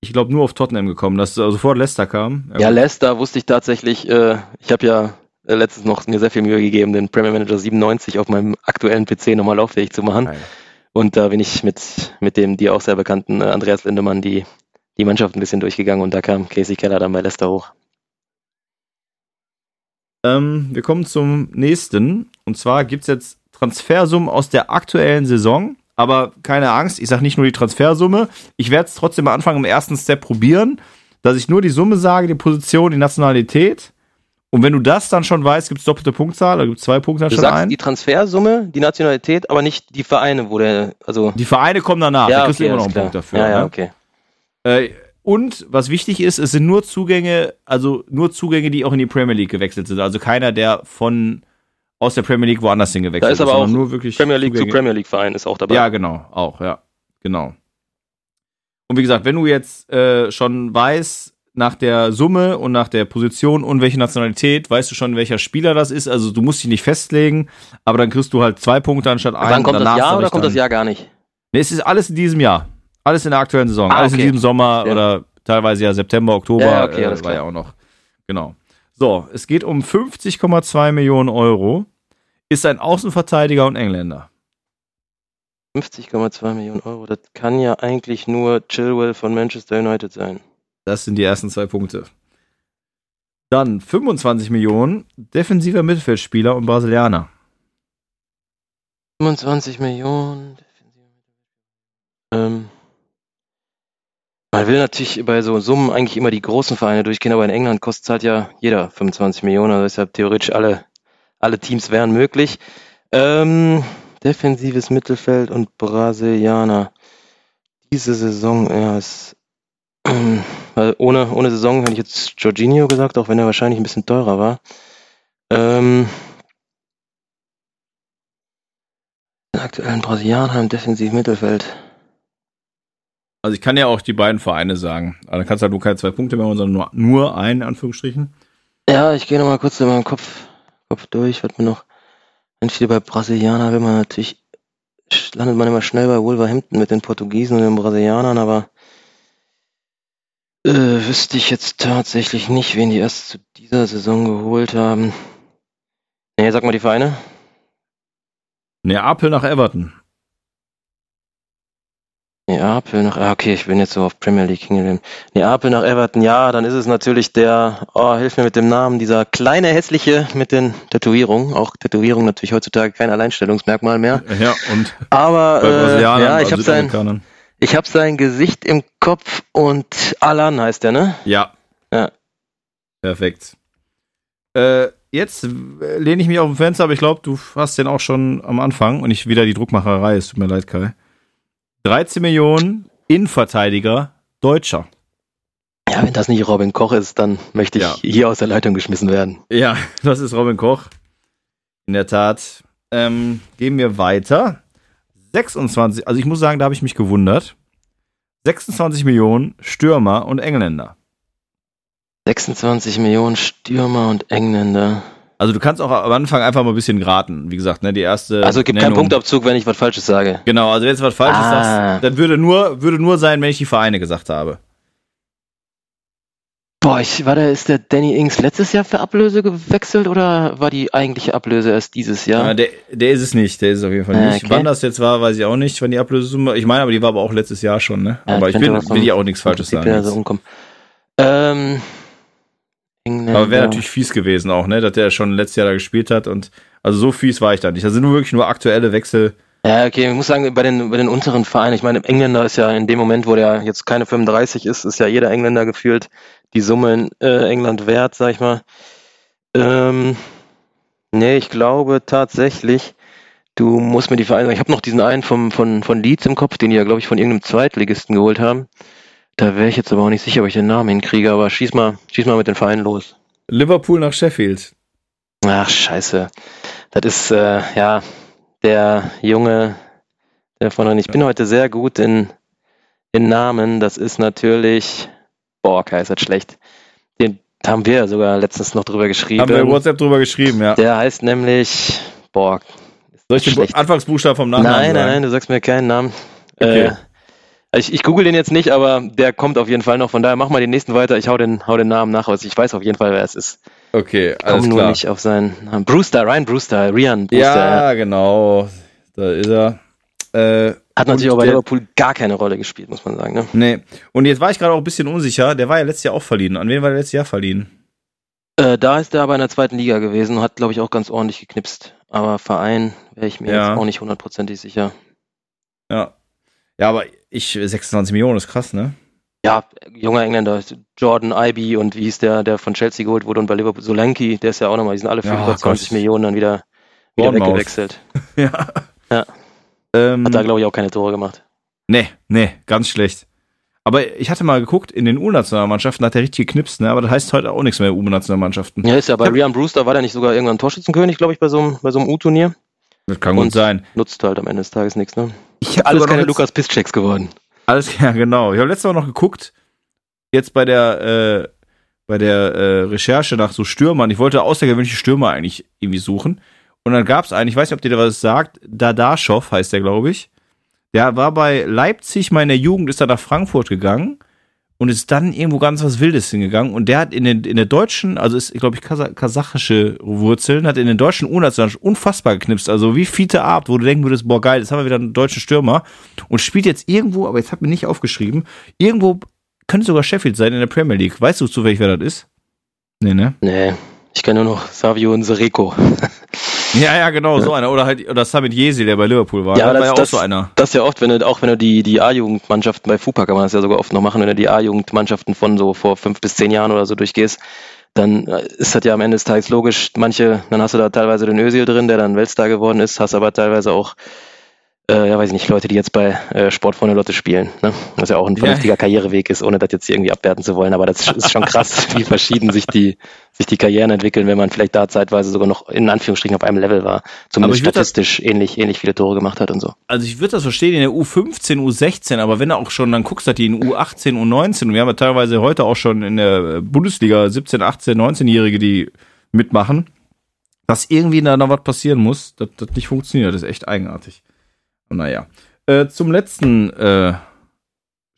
Speaker 1: ich glaube, nur auf Tottenham gekommen, dass sofort Leicester kam.
Speaker 2: Ja, ja Leicester wusste ich tatsächlich, äh, ich habe ja äh, letztens noch mir sehr viel Mühe gegeben, den Premier Manager 97 auf meinem aktuellen PC nochmal lauffähig zu machen.
Speaker 1: Geil.
Speaker 2: Und da bin ich mit, mit dem dir auch sehr bekannten äh, Andreas Lindemann die, die Mannschaft ein bisschen durchgegangen und da kam Casey Keller dann bei Leicester hoch.
Speaker 1: Ähm, wir kommen zum nächsten. Und zwar gibt es jetzt Transfersummen aus der aktuellen Saison. Aber keine Angst, ich sage nicht nur die Transfersumme. Ich werde es trotzdem am Anfang im ersten Step probieren, dass ich nur die Summe sage, die Position, die Nationalität. Und wenn du das dann schon weißt, gibt es doppelte Punktzahl, oder gibt es zwei Punkte dann
Speaker 2: Du
Speaker 1: schon
Speaker 2: sagst
Speaker 1: ein.
Speaker 2: die Transfersumme, die Nationalität, aber nicht die Vereine, wo der, also.
Speaker 1: Die Vereine kommen danach, da kriegst du immer noch einen
Speaker 2: klar.
Speaker 1: Punkt dafür.
Speaker 2: Ja, ja,
Speaker 1: ne?
Speaker 2: okay.
Speaker 1: Äh, und was wichtig ist, es sind nur Zugänge, also nur Zugänge, die auch in die Premier League gewechselt sind. Also keiner, der von aus der Premier League woanders hingewechselt
Speaker 2: Da ist aber auch
Speaker 1: nur wirklich
Speaker 2: Premier League zu. Premier League Verein ist auch dabei.
Speaker 1: Ja, genau, auch, ja, genau. Und wie gesagt, wenn du jetzt äh, schon weißt, nach der Summe und nach der Position und welche Nationalität, weißt du schon, welcher Spieler das ist. Also du musst dich nicht festlegen, aber dann kriegst du halt zwei Punkte anstatt einen.
Speaker 2: Wann kommt das Jahr oder kommt
Speaker 1: dann-
Speaker 2: das Jahr gar nicht?
Speaker 1: Nee, es ist alles in diesem Jahr. Alles in der aktuellen Saison.
Speaker 2: Ah,
Speaker 1: alles in
Speaker 2: okay.
Speaker 1: diesem Sommer
Speaker 2: Ja.
Speaker 1: oder teilweise ja September, Oktober.
Speaker 2: Ja, okay,
Speaker 1: äh, war ja auch noch. Genau. So, es geht um 50,2 Millionen Euro. Ist ein Außenverteidiger und Engländer.
Speaker 2: 50,2 Millionen Euro, das kann ja eigentlich nur Chilwell von Manchester United sein.
Speaker 1: Das sind die ersten zwei Punkte. Dann 25 Millionen, defensiver Mittelfeldspieler und Brasilianer.
Speaker 2: 25 Millionen. Ähm, man will natürlich bei so Summen eigentlich immer die großen Vereine durchgehen, aber in England kostet halt ja jeder 25 Millionen, also deshalb theoretisch alle, alle Teams wären möglich. Ähm, defensives Mittelfeld und Brasilianer. Diese Saison, ist, ähm, weil ohne, ohne Saison hätte ich jetzt Jorginho gesagt, auch wenn er wahrscheinlich ein bisschen teurer war. Ähm, aktuellen Brasilianer im defensiven Mittelfeld.
Speaker 1: Also ich kann ja auch die beiden Vereine sagen. Aber dann kannst du halt nur keine zwei Punkte mehr holen, sondern nur, nur einen, in Anführungsstrichen.
Speaker 2: Ja, ich gehe nochmal kurz in meinem Kopf, Kopf durch, was mir noch einfiel. Bei Brasilianer will man natürlich, landet man immer schnell bei Wolverhampton mit den Portugiesen und den Brasilianern, aber äh, wüsste ich jetzt tatsächlich nicht, wen die erst zu dieser Saison geholt haben. Nee, sag mal die Vereine.
Speaker 1: Neapel nach Everton.
Speaker 2: Neapel nach, ah, okay, ich bin jetzt so auf Premier League hingegangen. Neapel nach Everton, ja, dann ist es natürlich der, oh, hilf mir mit dem Namen, dieser kleine hässliche mit den Tätowierungen. Auch Tätowierung natürlich heutzutage kein Alleinstellungsmerkmal mehr.
Speaker 1: Ja, und
Speaker 2: Aber äh, ja, ich habe sein, ich habe sein Gesicht im Kopf und Alan heißt der, ne?
Speaker 1: Ja.
Speaker 2: Ja.
Speaker 1: Perfekt. Äh, jetzt lehne ich mich auf dem Fenster, aber ich glaube, du hast den auch schon am Anfang und nicht wieder die Druckmacherei. Es tut mir leid, Kai. 13 Millionen Innenverteidiger Deutscher.
Speaker 2: Ja, wenn das nicht Robin Koch ist, dann möchte ich
Speaker 1: Ja.
Speaker 2: hier aus der Leitung geschmissen werden.
Speaker 1: Ja, das ist Robin Koch. In der Tat. Ähm, gehen wir weiter. 26, also ich muss sagen, da habe ich mich gewundert. 26 Millionen Stürmer und Engländer.
Speaker 2: 26 Millionen Stürmer und Engländer.
Speaker 1: Also du kannst auch am Anfang einfach mal ein bisschen graten. Wie gesagt, ne, die erste.
Speaker 2: Also gibt keinen
Speaker 1: Nennung-
Speaker 2: Punktabzug, wenn ich was Falsches sage.
Speaker 1: Genau, also wenn du was Falsches
Speaker 2: Ah.
Speaker 1: sagst, dann würde nur, würde nur sein, wenn ich die Vereine gesagt habe.
Speaker 2: Boah, ich, war der, ist der Danny Ings letztes Jahr für Ablöse gewechselt oder war die eigentliche Ablöse erst dieses Jahr?
Speaker 1: Äh, der, der ist es nicht, der ist es auf jeden Fall
Speaker 2: Ah,
Speaker 1: nicht.
Speaker 2: okay.
Speaker 1: Wann das jetzt war, weiß ich auch nicht, wann die Ablösesumme. Ich meine, aber die war aber auch letztes Jahr schon, ne?
Speaker 2: Ja,
Speaker 1: aber ich
Speaker 2: vom
Speaker 1: will ja auch nichts Falsches sagen.
Speaker 2: her so umkommen. Ähm, Engländer.
Speaker 1: Aber wäre natürlich fies gewesen auch, ne? Dass der schon letztes Jahr da gespielt hat und also so fies war ich da nicht. Das sind nur wirklich nur aktuelle Wechsel.
Speaker 2: Ja, okay, ich muss sagen, bei den, bei den unteren Vereinen, ich meine, Engländer ist ja in dem Moment, wo der jetzt keine 35 ist, ist ja jeder Engländer gefühlt die Summe in äh, England wert, sag ich mal. Ähm, nee, ich glaube tatsächlich, du musst mir die Vereine, ich habe noch diesen einen vom, von, von Leeds im Kopf, den die ja, glaube ich, von irgendeinem Zweitligisten geholt haben. Da wäre ich jetzt aber auch nicht sicher, ob ich den Namen hinkriege, aber schieß mal, schieß mal mit den Vereinen los.
Speaker 1: Liverpool nach Sheffield.
Speaker 2: Ach, scheiße. Das ist, äh, ja, der Junge, der von ich bin heute sehr gut in, in Namen. Das ist natürlich, boah, Kai, ist das schlecht. Den haben wir ja sogar letztens noch drüber geschrieben.
Speaker 1: Haben wir WhatsApp drüber geschrieben, ja.
Speaker 2: der heißt nämlich, boah,
Speaker 1: Soll ich den. Anfangsbuchstaben vom Nachnamen
Speaker 2: nein, nein, nein, du sagst mir keinen Namen.
Speaker 1: Okay.
Speaker 2: Äh, ich, ich google den jetzt nicht, aber der kommt auf jeden Fall noch. Von daher mach mal den nächsten weiter. Ich hau den, hau den Namen nach. Also ich weiß auf jeden Fall, wer es ist.
Speaker 1: Okay, alles
Speaker 2: Komm
Speaker 1: klar.
Speaker 2: nur nicht auf seinen Namen. Brewster, Ryan Brewster, Rian Brewster.
Speaker 1: ja,
Speaker 2: Ja.
Speaker 1: genau. Da ist er. Äh,
Speaker 2: Hat natürlich auch bei Liverpool gar keine Rolle gespielt, muss man sagen. Ne?
Speaker 1: Nee. Und jetzt war ich gerade auch ein bisschen unsicher. Der war ja letztes Jahr auch verliehen. An wen war der letztes Jahr verliehen?
Speaker 2: Äh, da ist er aber in der zweiten Liga gewesen und hat, glaube ich, auch ganz ordentlich geknipst. Aber Verein wäre ich mir
Speaker 1: Ja.
Speaker 2: jetzt auch nicht hundertprozentig sicher.
Speaker 1: Ja. Ja, aber ich, 26 Millionen ist krass, ne?
Speaker 2: Ja, junger Engländer, Jordan Ibe und wie hieß der, der von Chelsea geholt wurde und bei Liverpool, Solanke, der ist ja auch nochmal, die sind alle für
Speaker 1: Ja,
Speaker 2: über 20
Speaker 1: Gott.
Speaker 2: Millionen dann wieder, wieder weggewechselt.
Speaker 1: Ja.
Speaker 2: Ja.
Speaker 1: Ähm,
Speaker 2: Hat da, glaube ich, auch keine Tore gemacht.
Speaker 1: nee, nee, ganz schlecht. Aber ich hatte mal geguckt, in den U-Nationalmannschaften hat er richtig geknipst, ne? Aber das heißt heute auch nichts mehr, U-Nationalmannschaften.
Speaker 2: Ja, ist ja bei. Rian Brewster, war der nicht sogar irgendwann Torschützenkönig, glaube ich, bei so einem, bei so einem U-Turnier?
Speaker 1: Das kann gut
Speaker 2: Und-
Speaker 1: sein.
Speaker 2: Nutzt halt am Ende des Tages nichts, ne?
Speaker 1: Ich hab
Speaker 2: Alles keine Lukas Piszczeks geworden.
Speaker 1: Alles, ja, genau. Ich habe letztes Mal noch geguckt, jetzt bei der, äh, bei der äh, Recherche nach so Stürmern. Ich wollte außergewöhnliche Stürmer eigentlich irgendwie suchen. Und dann gab es einen, ich weiß nicht, ob dir da was sagt, Dadaschow heißt der, glaube ich. Der war bei Leipzig mal in der Jugend, ist dann nach Frankfurt gegangen und ist dann irgendwo ganz was Wildes hingegangen. Und der hat in, den, in der deutschen, also ist, glaube ich, Kasa kasachische Wurzeln, hat in den deutschen U-National unfassbar geknipst. Also wie Fiete Art, wo du denken würdest, boah, geil, jetzt haben wir wieder einen deutschen Stürmer und spielt jetzt irgendwo, aber jetzt hat mir nicht aufgeschrieben, irgendwo könnte sogar Sheffield sein in der Premier League. Weißt du zufällig, wer das ist? Nee, ne?
Speaker 2: Nee, ich kenne nur noch Savio und Sereko.
Speaker 1: Ja, ja, genau, so einer. Oder halt, oder Samit Yesi, der bei Liverpool war.
Speaker 2: Ja,
Speaker 1: das war ja auch
Speaker 2: das-
Speaker 1: so einer.
Speaker 2: Das ist ja oft, wenn du, auch wenn du die, die A-Jugendmannschaften bei FUPA kann man das ja sogar oft noch machen, wenn du die A-Jugendmannschaften von so vor fünf bis zehn Jahren oder so durchgehst, dann äh, ist das ja am Ende des Tages logisch. Manche, dann hast du da teilweise den Özil drin, der dann Weltstar geworden ist, hast aber teilweise auch, äh, ja weiß ich nicht, Leute, die jetzt bei äh, Sportfreunde Lotte spielen. Ne? Was ja auch ein
Speaker 1: Ja.
Speaker 2: vernünftiger Karriereweg ist, ohne das jetzt irgendwie abwerten zu wollen. Aber das ist schon krass, wie verschieden sich die, sich die Karrieren entwickeln, wenn man vielleicht da zeitweise sogar noch in Anführungsstrichen auf einem Level war. Zumindest
Speaker 1: würd das-
Speaker 2: statistisch ähnlich, ähnlich viele Tore gemacht hat und so.
Speaker 1: Also ich würde das verstehen in der U15, U16, aber wenn du auch schon dann guckst, dass die in U18, U19 und wir haben ja teilweise heute auch schon in der Bundesliga 17, 18, 19-Jährige, die mitmachen, dass irgendwie da noch was passieren muss, dass das nicht funktioniert, das ist echt eigenartig. Naja. Äh, zum letzten äh,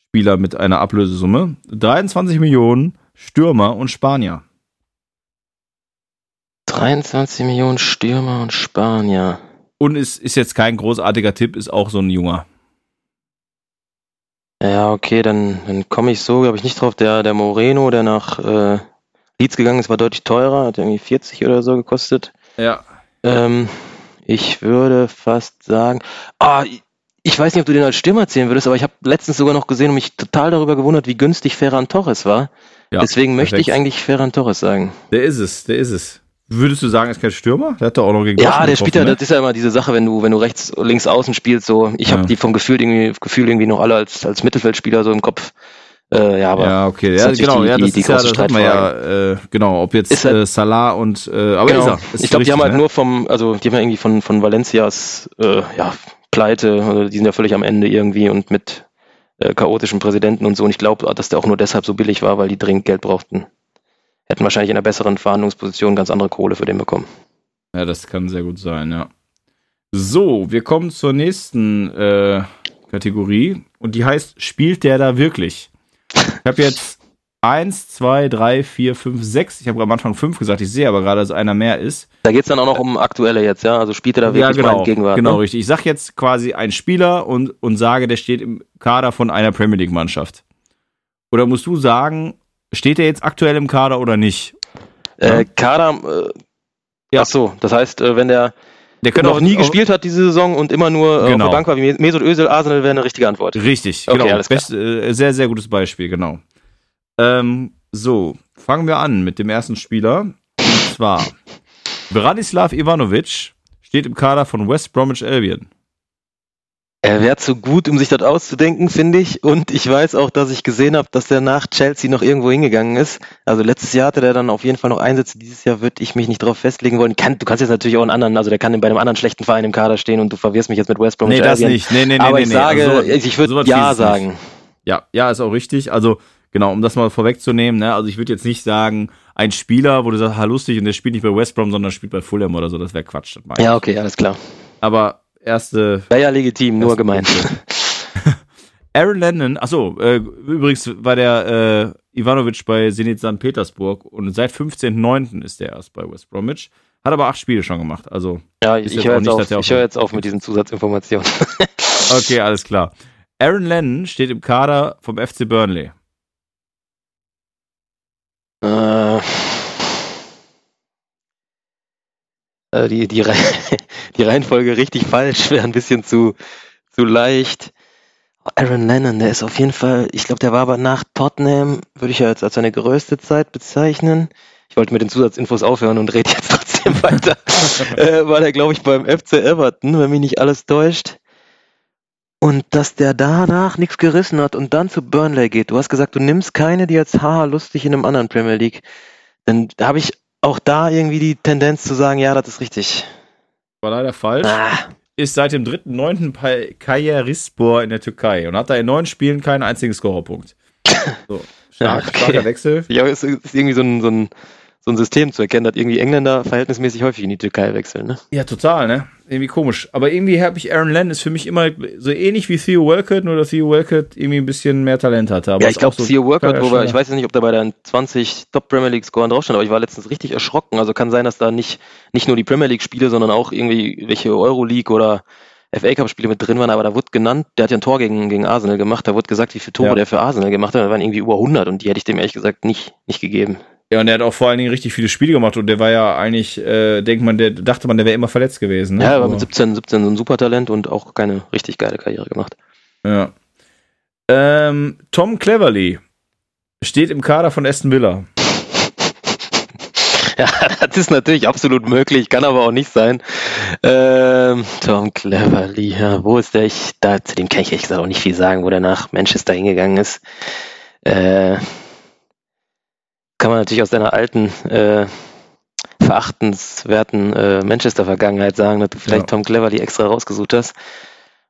Speaker 1: Spieler mit einer Ablösesumme. 23 Millionen Stürmer und Spanier.
Speaker 2: 23 Millionen Stürmer und Spanier.
Speaker 1: Und ist, ist jetzt kein großartiger Tipp, ist auch so ein Junger.
Speaker 2: Ja, okay, dann, dann komme ich so, glaube ich, nicht drauf. Der, der Moreno, der nach äh, Leeds gegangen ist, war deutlich teurer, hat irgendwie 40 oder so gekostet.
Speaker 1: Ja.
Speaker 2: Ähm, ich würde fast sagen, ah, ich- weiß nicht, ob du den als Stürmer zählen würdest, aber ich habe letztens sogar noch gesehen und mich total darüber gewundert, wie günstig Ferran Torres war.
Speaker 1: ja
Speaker 2: Deswegen möchte
Speaker 1: perfekt.
Speaker 2: ich eigentlich Ferran Torres sagen.
Speaker 1: Der ist es, der ist es. Würdest du sagen, er ist kein Stürmer? Der hat doch auch noch gegen
Speaker 2: Ja, der spielt ja,
Speaker 1: getroffen,
Speaker 2: das ist ja immer diese Sache, wenn du, wenn du rechts, links außen spielst, so, ich
Speaker 1: Ja.
Speaker 2: habe die vom Gefühl irgendwie, Gefühl irgendwie noch alle als, als Mittelfeldspieler so im Kopf. Äh, ja, aber
Speaker 1: ja, okay. Ja, genau,
Speaker 2: die-
Speaker 1: ja,
Speaker 2: die-
Speaker 1: das
Speaker 2: die
Speaker 1: ist ja, das hat man ja, äh, genau, ob jetzt
Speaker 2: halt-
Speaker 1: äh, Salah und, äh, aber
Speaker 2: Genau.
Speaker 1: ist er. Ist
Speaker 2: ich glaube, die haben halt
Speaker 1: ne?
Speaker 2: nur vom, also die haben ja irgendwie von, von Valencias äh, ja, Pleite, also die sind ja völlig am Ende irgendwie und mit äh, chaotischen Präsidenten und so. Und ich glaube, dass der auch nur deshalb so billig war, weil die dringend Geld brauchten. Hätten wahrscheinlich in einer besseren Verhandlungsposition ganz andere Kohle für den bekommen.
Speaker 1: Ja, das kann sehr gut sein, ja. So, wir kommen zur nächsten äh, Kategorie und die heißt, spielt der da wirklich? Ich habe jetzt eins, zwei, drei, vier, fünf, sechs. Ich habe am Anfang fünf gesagt, ich sehe aber gerade, dass einer mehr ist.
Speaker 2: Da geht's dann auch noch um aktuelle jetzt, ja? Also spielt er da wirklich
Speaker 1: ja,
Speaker 2: mal
Speaker 1: genau,
Speaker 2: in Gegenwart.
Speaker 1: genau,
Speaker 2: ne?
Speaker 1: richtig. Ich sag jetzt quasi einen Spieler und, und sage, der steht im Kader von einer Premier League Mannschaft. Oder musst du sagen, steht er jetzt aktuell im Kader oder nicht?
Speaker 2: Äh, Kader, äh,
Speaker 1: Ja.
Speaker 2: ach so, das heißt, äh, wenn der
Speaker 1: Der
Speaker 2: noch
Speaker 1: auch
Speaker 2: nie gespielt hat diese Saison und immer nur äh,
Speaker 1: Genau.
Speaker 2: auf der Bank war wie Mesut Özil, Arsenal wäre eine richtige Antwort.
Speaker 1: Richtig,
Speaker 2: Okay,
Speaker 1: genau. Best, äh, sehr, sehr gutes Beispiel, genau. Ähm, so, fangen wir an mit dem ersten Spieler. Und zwar Bradislav Ivanovic steht im Kader von West Bromwich Albion.
Speaker 2: Er wäre zu gut, um sich das auszudenken, finde ich. Und ich weiß auch, dass ich gesehen habe, dass der nach Chelsea noch irgendwo hingegangen ist. Also letztes Jahr hatte der dann auf jeden Fall noch Einsätze. Dieses Jahr würde ich mich nicht drauf festlegen wollen. Kann, du kannst jetzt natürlich auch einen anderen, also der kann bei einem anderen schlechten Verein im Kader stehen und du verwirrst mich jetzt mit West Bromwich
Speaker 1: Nee, das
Speaker 2: Albion.
Speaker 1: nicht. Nee, nee, nee,
Speaker 2: Aber
Speaker 1: nee,
Speaker 2: ich
Speaker 1: nee.
Speaker 2: sage,
Speaker 1: Also so-
Speaker 2: ich würde ja sagen.
Speaker 1: nicht. Ja, ja, ist auch richtig. Also, genau, um das mal vorwegzunehmen, ne, also ich würde jetzt nicht sagen, ein Spieler, wo du sagst, ha, lustig, und der spielt nicht bei West Brom, sondern spielt bei Fulham oder so, das wäre Quatsch. Das.
Speaker 2: Ja, okay, alles klar.
Speaker 1: Aber erste
Speaker 2: Wäre ja legitim, nur gemeint.
Speaker 1: Aaron Lennon, achso, äh, übrigens war der äh, Ivanovic bei Zenit St. Petersburg und seit 15.09. ist der erst bei West Bromwich. Hat aber acht Spiele schon gemacht. Also
Speaker 2: ja, ich, ich höre jetzt, auf, ich hör jetzt auf mit diesen Zusatzinformationen.
Speaker 1: okay, alles klar. Aaron Lennon steht im Kader vom FC Burnley.
Speaker 2: Äh, äh die, die, die Reihenfolge richtig falsch, wäre ein bisschen zu, zu leicht. Aaron Lennon, der ist auf jeden Fall, ich glaube, der war aber nach Tottenham, würde ich ja jetzt als seine größte Zeit bezeichnen. Ich wollte mit den Zusatzinfos aufhören und rede jetzt trotzdem weiter. äh, war der, glaube ich, beim FC Everton, wenn mich nicht alles täuscht. Und dass der danach nichts gerissen hat und dann zu Burnley geht. Du hast gesagt, du nimmst keine, die jetzt haha lustig in einem anderen Premier League. Dann habe ich auch da irgendwie die Tendenz zu sagen, ja, das ist richtig.
Speaker 1: War leider falsch. Ah. Ist seit dem 3.9. bei Kayserispor in der Türkei und hat da in neun Spielen keinen einzigen Scorerpunkt. So, stark, okay. starker Wechsel.
Speaker 2: Ja, es ist irgendwie so ein, so ein so ein System zu erkennen, dass irgendwie Engländer verhältnismäßig häufig in die Türkei wechseln. Ne?
Speaker 1: Ja, total, ne? Irgendwie komisch. Aber irgendwie habe ich Aaron Lennon ist für mich immer so ähnlich wie Theo Walcott, nur dass Theo Walcott irgendwie ein bisschen mehr Talent hatte.
Speaker 2: Aber ja, ich glaube, so Theo Walcott, wo wir, ich weiß jetzt nicht, ob da bei den 20 Top Premier League Scoren draufstand, aber ich war letztens richtig erschrocken. Also kann sein, dass da nicht, nicht nur die Premier League Spiele, sondern auch irgendwie welche Euroleague oder FA Cup Spiele mit drin waren, aber da wurde genannt, der hat ja ein Tor gegen, gegen Arsenal gemacht, da wurde gesagt, wie viele Tore ja. der für Arsenal gemacht hat, da waren irgendwie über 100 und die hätte ich dem ehrlich gesagt nicht, nicht gegeben.
Speaker 1: Ja, und er hat auch vor allen Dingen richtig viele Spiele gemacht und der war ja eigentlich, äh, denkt man, der dachte man, der wäre immer verletzt gewesen.
Speaker 2: Ne? Ja, aber mit 17, 17 so ein Supertalent und auch keine richtig geile Karriere gemacht.
Speaker 1: Ja. Ähm, Tom Cleverly steht im Kader von Aston Villa.
Speaker 2: Ja, das ist natürlich absolut möglich, kann aber auch nicht sein. Ähm, Tom Cleverly, ja, wo ist der? Ich, da, zu dem kann ich ehrlich gesagt auch nicht viel sagen, wo der nach Manchester hingegangen ist. Äh, kann man natürlich aus deiner alten, äh, verachtenswerten äh, Manchester-Vergangenheit sagen, dass du vielleicht ja. Tom Cleverly extra rausgesucht hast.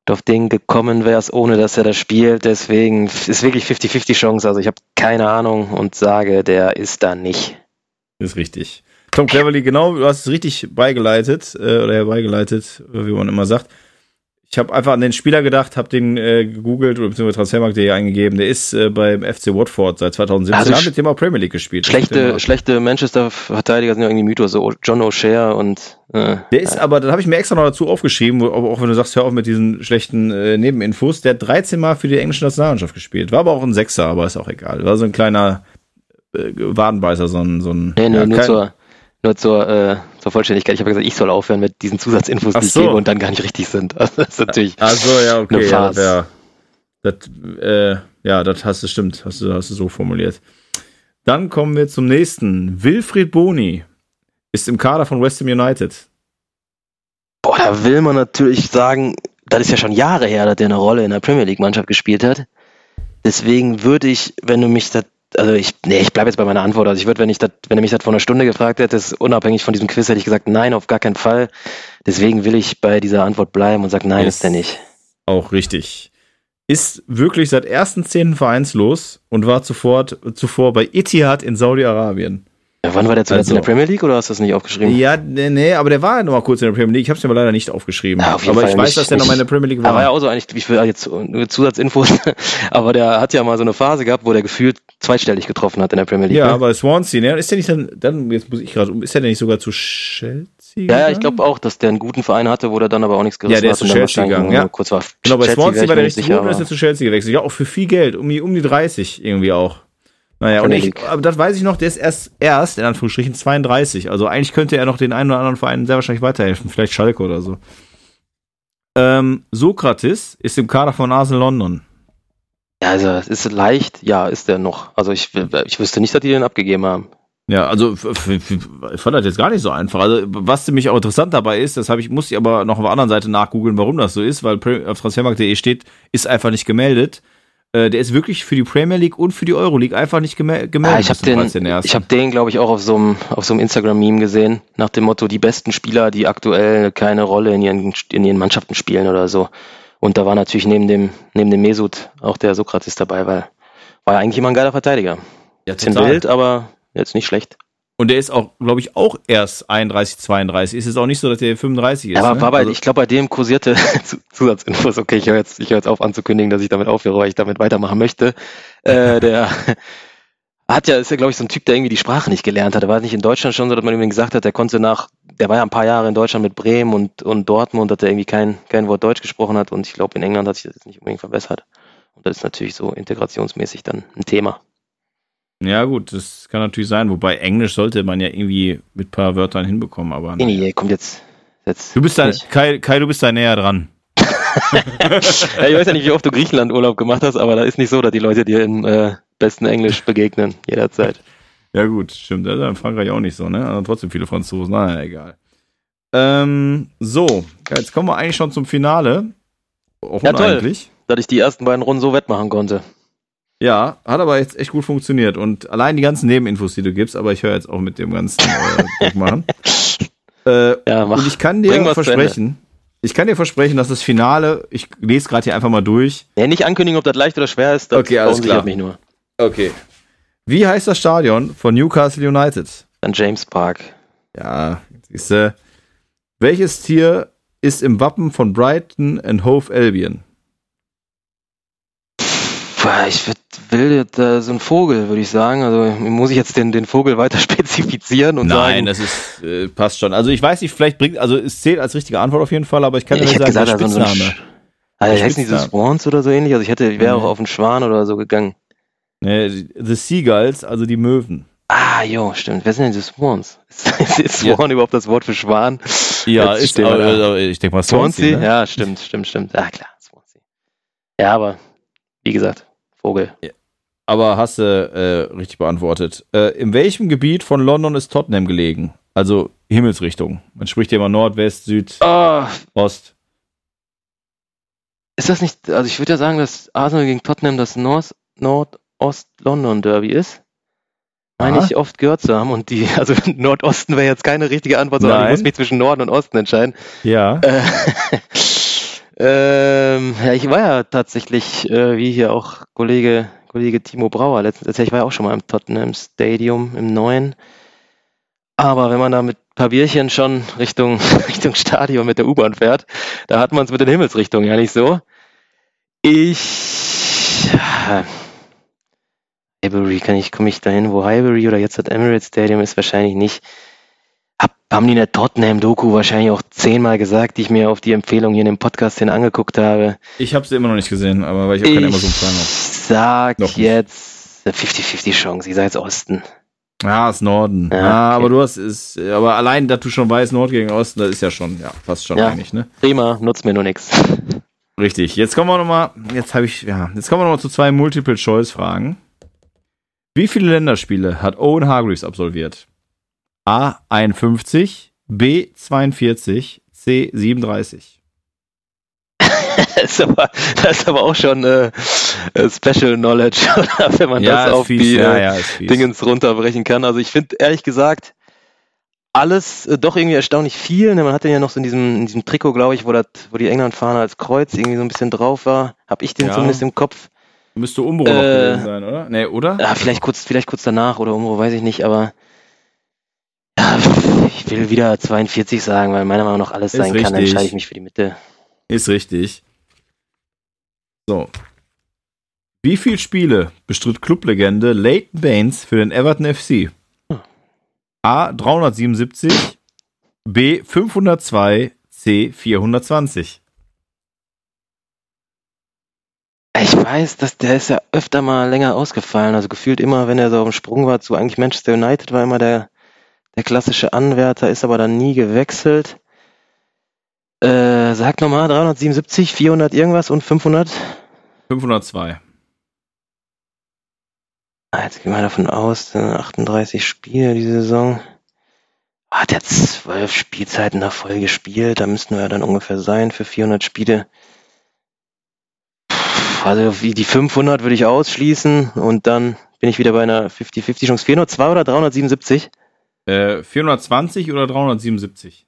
Speaker 2: Und auf den gekommen wärst, ohne dass er das spielt. Deswegen ist wirklich 50-50 Chance. Also ich habe keine Ahnung und sage, der ist da nicht.
Speaker 1: Ist richtig. Tom Cleverly, genau, du hast es richtig beigeleitet, äh, oder herbeigeleitet, wie man immer sagt. Ich habe einfach an den Spieler gedacht, habe den äh, gegoogelt oder beziehungsweise Transfermarkt.de eingegeben. Der ist äh, beim FC Watford seit 2017. Also hat mit dem auch Premier League gespielt.
Speaker 2: Schlechte, schlechte Manchester-Verteidiger sind ja irgendwie Mythos, so John O'Shea und.
Speaker 1: Äh, der ist aber, das habe ich mir extra noch dazu aufgeschrieben, auch wenn du sagst, hör auf mit diesen schlechten äh, Nebeninfos. Der hat 13 Mal für die englische Nationalmannschaft gespielt. War aber auch ein Sechser, aber ist auch egal. War so ein kleiner äh, Wadenbeißer, so ein. So ein
Speaker 2: nee, nee, ja, nur zur nur zur, äh, zur Vollständigkeit, ich habe gesagt, ich soll aufhören mit diesen Zusatzinfos, die so. ich gebe und dann gar nicht richtig sind. Also das ist natürlich
Speaker 1: Ach so, ja, okay. Ja, ja, das, äh, ja, das hast du, stimmt, hast du, hast du so formuliert. Dann kommen wir zum nächsten. Wilfried Boni ist im Kader von West Ham United.
Speaker 2: Boah, da will man natürlich sagen, das ist ja schon Jahre her, dass der eine Rolle in der Premier League Mannschaft gespielt hat. Deswegen würde ich, wenn du mich da also ich, nee, ich bleibe jetzt bei meiner Antwort. Also ich würde, wenn ich das, wenn du mich das vor einer Stunde gefragt hättest, unabhängig von diesem Quiz, hätte ich gesagt, nein, auf gar keinen Fall. Deswegen will ich bei dieser Antwort bleiben und sage, nein, ist, ist der nicht.
Speaker 1: Auch richtig. Ist wirklich seit ersten Zehnten vereinslos und war zuvor, zuvor bei Etihad in Saudi-Arabien.
Speaker 2: Ja, wann war der zuletzt also, in der Premier League oder hast du das nicht aufgeschrieben?
Speaker 1: Ja, nee, nee aber der war ja noch mal kurz in der Premier League. Ich habe es mir aber leider nicht aufgeschrieben. Ja, auf aber Fall ich weiß, nicht, dass der noch mal in der Premier League war.
Speaker 2: Aber ja auch so eigentlich, ich will jetzt Zusatzinfos, aber der hat ja mal so eine Phase gehabt, wo der gefühlt zweistellig getroffen hat in der Premier League.
Speaker 1: Ja, ne? aber Swansea, ne? Ist der nicht dann, dann jetzt muss ich gerade, ist der denn nicht sogar zu Chelsea?
Speaker 2: Ja, ja, ich glaube auch, dass der einen guten Verein hatte, wo der dann aber auch nichts
Speaker 1: gerissen hat. Ja, der ist zu Chelsea gegangen, ja. Kurz war genau, bei Swansea war der richtig gut und ist er zu Chelsea gewechselt. Ja, auch für viel Geld, um die, um die 30 irgendwie auch. Naja, und ich, aber das weiß ich noch, der ist erst, erst, in Anführungsstrichen, 32. Also eigentlich könnte er noch den einen oder anderen Verein sehr wahrscheinlich weiterhelfen. Vielleicht Schalke oder so. Ähm, Sokrates ist im Kader von Arsenal London.
Speaker 2: Ja, also es ist leicht, ja, ist der noch. Also ich, ich wüsste nicht, dass die den abgegeben haben.
Speaker 1: Ja, also ich fand das jetzt gar nicht so einfach. Also was nämlich auch interessant dabei ist, das habe ich muss ich aber noch auf der anderen Seite nachgoogeln, warum das so ist, weil auf transfermarkt.de steht, ist einfach nicht gemeldet. Äh, der ist wirklich für die Premier League und für die Euroleague einfach nicht gemel gemeldet. Ah,
Speaker 2: ich habe den, den ich hab den glaube ich, auch auf so einem auf so einem Instagram-Meme gesehen, nach dem Motto, die besten Spieler, die aktuell keine Rolle in ihren, in ihren Mannschaften spielen oder so. Und da war natürlich neben dem, neben dem Mesut auch der Sokrates dabei, weil war ja eigentlich immer ein geiler Verteidiger. Ja, Bisschen wild, aber jetzt nicht schlecht.
Speaker 1: Und der ist auch, glaube ich, auch erst 31, 32. Ist es auch nicht so, dass der 35 ist.
Speaker 2: Ja, aber
Speaker 1: ne?
Speaker 2: war bei,
Speaker 1: also,
Speaker 2: ich glaube, bei dem kursierte Zusatzinfos. Okay, ich höre jetzt, ich höre jetzt auf anzukündigen, dass ich damit aufhöre, weil ich damit weitermachen möchte. Äh, der hat ja, ist ja, glaube ich, so ein Typ, der irgendwie die Sprache nicht gelernt hat. Er war nicht in Deutschland schon so, dass man ihm gesagt hat, der konnte nach, der war ja ein paar Jahre in Deutschland mit Bremen und, und Dortmund, dass er irgendwie kein, kein Wort Deutsch gesprochen hat. Und ich glaube, in England hat sich das jetzt nicht unbedingt verbessert. Und das ist natürlich so integrationsmäßig dann ein Thema.
Speaker 1: Ja, gut, das kann natürlich sein. Wobei Englisch sollte man ja irgendwie mit ein paar Wörtern hinbekommen. Aber
Speaker 2: Nee, nee, kommt jetzt. jetzt
Speaker 1: du bist da. Kai, Kai, du bist da näher dran.
Speaker 2: Ja, ich weiß ja nicht, wie oft du Griechenland-Urlaub gemacht hast, aber da ist nicht so, dass die Leute dir im äh, besten Englisch begegnen, jederzeit.
Speaker 1: Ja, gut, stimmt. Das ist in Frankreich auch nicht so, ne? Aber trotzdem viele Franzosen. Na, egal. Ähm, so, jetzt kommen wir eigentlich schon zum Finale. Auch
Speaker 2: Ja, toll.
Speaker 1: uneinig.
Speaker 2: Dass ich die ersten beiden Runden so wettmachen konnte.
Speaker 1: Ja, hat aber jetzt echt gut funktioniert. Und allein die ganzen Nebeninfos, die du gibst, aber ich höre jetzt auch mit dem ganzen äh, machen. Äh,
Speaker 2: Ja, mach.
Speaker 1: und ich kann dir versprechen, ich kann dir versprechen, dass das Finale, ich lese gerade hier einfach mal durch.
Speaker 2: Nee, nicht ankündigen, ob das leicht oder schwer ist. Das
Speaker 1: Okay, alles klar.
Speaker 2: mich nur.
Speaker 1: Okay. Wie heißt das Stadion von Newcastle United?
Speaker 2: Dann James Park.
Speaker 1: Ja, siehste. Welches Tier ist im Wappen von Brighton and Hove Albion?
Speaker 2: Ich will äh, so ein Vogel, würde ich sagen. Also muss ich jetzt den, den Vogel weiter spezifizieren und sagen.
Speaker 1: Nein, das ist äh, passt schon. Also ich weiß nicht, vielleicht bringt, also es zählt als richtige Antwort auf jeden Fall, aber ich kann
Speaker 2: ich
Speaker 1: nicht
Speaker 2: hätte
Speaker 1: sagen,
Speaker 2: gesagt, also so ein
Speaker 1: Spitzname.
Speaker 2: Sch- Also,
Speaker 1: Der
Speaker 2: heißt nicht so
Speaker 1: Spitzname.
Speaker 2: Swans oder so ähnlich? Also ich hätte, ich wäre
Speaker 1: Nee.
Speaker 2: auch auf einen Schwan oder so gegangen.
Speaker 1: Nee, The Seagulls, also die Möwen.
Speaker 2: Ah, jo, stimmt. Wer sind denn die Swans? Ist, ist
Speaker 1: Ja.
Speaker 2: Swan überhaupt das Wort für Schwan?
Speaker 1: Ja,
Speaker 2: Jetzt
Speaker 1: ist, aber,
Speaker 2: da.
Speaker 1: aber ich denke mal
Speaker 2: Swansea?
Speaker 1: Swansea. ne?
Speaker 2: Ja, stimmt, stimmt, stimmt. Ah, klar, Swansea. Ja, aber wie gesagt, Vogel.
Speaker 1: Aber hast du äh, richtig beantwortet. Äh, in welchem Gebiet von London ist Tottenham gelegen? Also Himmelsrichtung. Man spricht ja immer Nord, West, Süd,
Speaker 2: Oh,
Speaker 1: Ost.
Speaker 2: ist das nicht, also ich würde ja sagen, dass Arsenal gegen Tottenham das North, Nordost-London-Derby ist. Meine ich oft gehört zu haben und die, also Nordosten wäre jetzt keine richtige Antwort, sondern
Speaker 1: Nein.
Speaker 2: ich muss mich zwischen Norden und Osten entscheiden.
Speaker 1: Ja.
Speaker 2: Äh, ähm, ja, ich war ja tatsächlich, äh, wie hier auch Kollege, Kollege Timo Brauer letztens erzählt, ich war ja auch schon mal im Tottenham Stadium im neuen. Aber wenn man da mit ein paar Bierchen schon Richtung, Richtung Stadion mit der U-Bahn fährt, da hat man es mit den Himmelsrichtungen ja nicht so. Ich. ja, Highbury, kann ich, komme ich dahin, wo Highbury oder jetzt das Emirates Stadium ist, wahrscheinlich nicht. Hab, haben die in der Tottenham-Doku wahrscheinlich auch zehnmal gesagt, die ich mir auf die Empfehlung hier in dem Podcast hin angeguckt habe.
Speaker 1: Ich habe sie immer noch nicht gesehen, aber weil ich auch keinen
Speaker 2: Ich
Speaker 1: Amazon-Plan habe.
Speaker 2: sag
Speaker 1: Noch
Speaker 2: jetzt eine 50-50 Chance. Ich sag jetzt Osten.
Speaker 1: Ah, ist Norden.
Speaker 2: Ja,
Speaker 1: ah,
Speaker 2: okay.
Speaker 1: aber du hast ist, aber allein, dass du schon weißt, Nord gegen Osten, das ist ja schon, ja, fast schon
Speaker 2: Ja.
Speaker 1: eigentlich, ne?
Speaker 2: Prima, nutzt mir nur nichts.
Speaker 1: Richtig. Jetzt kommen wir nochmal, jetzt habe ich, ja, jetzt kommen wir nochmal zu zwei Multiple-Choice-Fragen. Wie viele Länderspiele hat Owen Hargreaves absolviert? A 51, B 42, C 37.
Speaker 2: Das ist aber, das ist aber auch schon äh, äh, Special Knowledge, wenn man das
Speaker 1: ist
Speaker 2: auf
Speaker 1: fies,
Speaker 2: die
Speaker 1: ja,
Speaker 2: äh,
Speaker 1: ja.
Speaker 2: Dingens runterbrechen kann. Also ich finde ehrlich gesagt alles äh, doch irgendwie erstaunlich viel. Ne? Man hatte ja noch so in diesem, in diesem Trikot, glaube ich, wo, das, wo die England-Fahne als Kreuz irgendwie so ein bisschen drauf war. Hab ich den
Speaker 1: Ja.
Speaker 2: zumindest im Kopf.
Speaker 1: Müsste Umbro noch
Speaker 2: Äh,
Speaker 1: gewesen sein, oder? Nee, oder?
Speaker 2: Ja, vielleicht kurz, vielleicht kurz danach oder irgendwo, weiß ich nicht, aber ja, ich will wieder 42 sagen, weil meiner Meinung nach alles
Speaker 1: Ist
Speaker 2: sein kann. Dann entscheide ich mich für die Mitte.
Speaker 1: Ist richtig. So. Wie viele Spiele bestritt Clublegende Leighton Baines für den Everton FC?
Speaker 2: Hm.
Speaker 1: A 377, B 502, C 420.
Speaker 2: Ich weiß, dass der ist ja öfter mal länger ausgefallen. Also gefühlt immer, wenn er so auf dem Sprung war zu eigentlich Manchester United, war immer der, der klassische Anwärter, ist aber dann nie gewechselt. Äh, sag nochmal, 377, 400 irgendwas und 500?
Speaker 1: 502.
Speaker 2: Ah, Jetzt gehen wir davon aus, äh, 38 Spiele diese Saison. Hat er zwölf Spielzeiten nach Folge gespielt, da müssten wir ja dann ungefähr sein für 400 Spiele. Puh, Also wie die 500 würde ich ausschließen und dann bin ich wieder bei einer 50-50 Chance. 402 oder 377?
Speaker 1: Äh, 420 oder 377?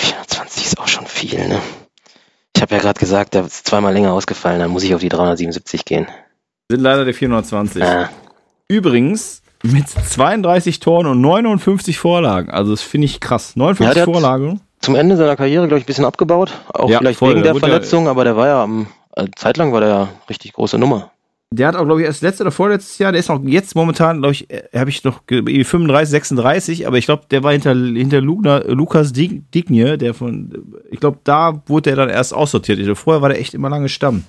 Speaker 2: 420 ist auch schon viel, ne? Ich habe ja gerade gesagt, der ist zweimal länger ausgefallen, dann muss ich auf die 377 gehen.
Speaker 1: Sind leider der 420.
Speaker 2: Ah,
Speaker 1: Übrigens, Mit 32 Toren und 59 Vorlagen. Also das finde ich krass. 59
Speaker 2: Ja,
Speaker 1: Vorlagen.
Speaker 2: Zum Ende seiner Karriere, glaube ich, ein bisschen abgebaut. Auch
Speaker 1: Ja,
Speaker 2: vielleicht
Speaker 1: voll.
Speaker 2: wegen
Speaker 1: Der
Speaker 2: der
Speaker 1: wurde ja-
Speaker 2: Verletzung, aber der war ja am, äh, zeitlang war der ja richtig große Nummer.
Speaker 1: Der hat auch, glaube ich, erst letztes oder vorletztes Jahr, der ist auch jetzt momentan, glaube ich, habe ich noch ge- irgendwie 35, 36, aber ich glaube, der war hinter, hinter Lugna, Lukas Dig- Digne, der von, ich glaube, da wurde er dann erst aussortiert. Glaube, Vorher war der echt immer lange Stamm.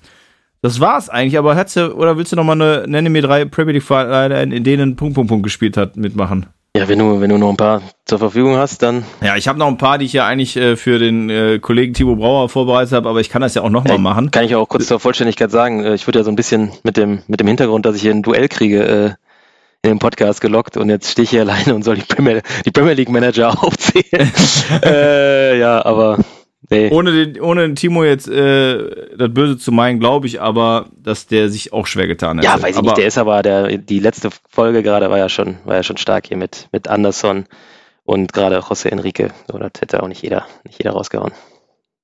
Speaker 1: Das war's eigentlich, aber hat's oder willst du noch mal eine, nenne mir drei Premier League Vereine, in denen Punkt, Punkt, Punkt gespielt hat, mitmachen?
Speaker 2: Ja, wenn du, wenn du noch ein paar zur Verfügung hast, dann
Speaker 1: Ja, ich habe noch ein paar, die ich ja eigentlich äh, für den äh, Kollegen Thibaut Brauer vorbereitet habe, aber ich kann das ja auch noch mal
Speaker 2: Ey,
Speaker 1: machen.
Speaker 2: kann ich auch kurz zur Vollständigkeit sagen. äh, Ich wurde ja so ein bisschen mit dem, mit dem Hintergrund, dass ich hier ein Duell kriege, äh, in den Podcast gelockt und jetzt stehe ich hier alleine und soll die Premier, die Premier League Manager aufzählen. äh, ja, aber nee.
Speaker 1: Ohne den, ohne den Timo jetzt äh, das Böse zu meinen, glaube ich aber, dass der sich auch schwer getan hat.
Speaker 2: Ja, weiß ich
Speaker 1: aber,
Speaker 2: nicht. Der ist aber, der, die letzte Folge gerade war ja schon, war ja schon stark hier mit, mit Anderson und gerade José Enrique. So, das hätte auch nicht jeder, nicht jeder rausgehauen.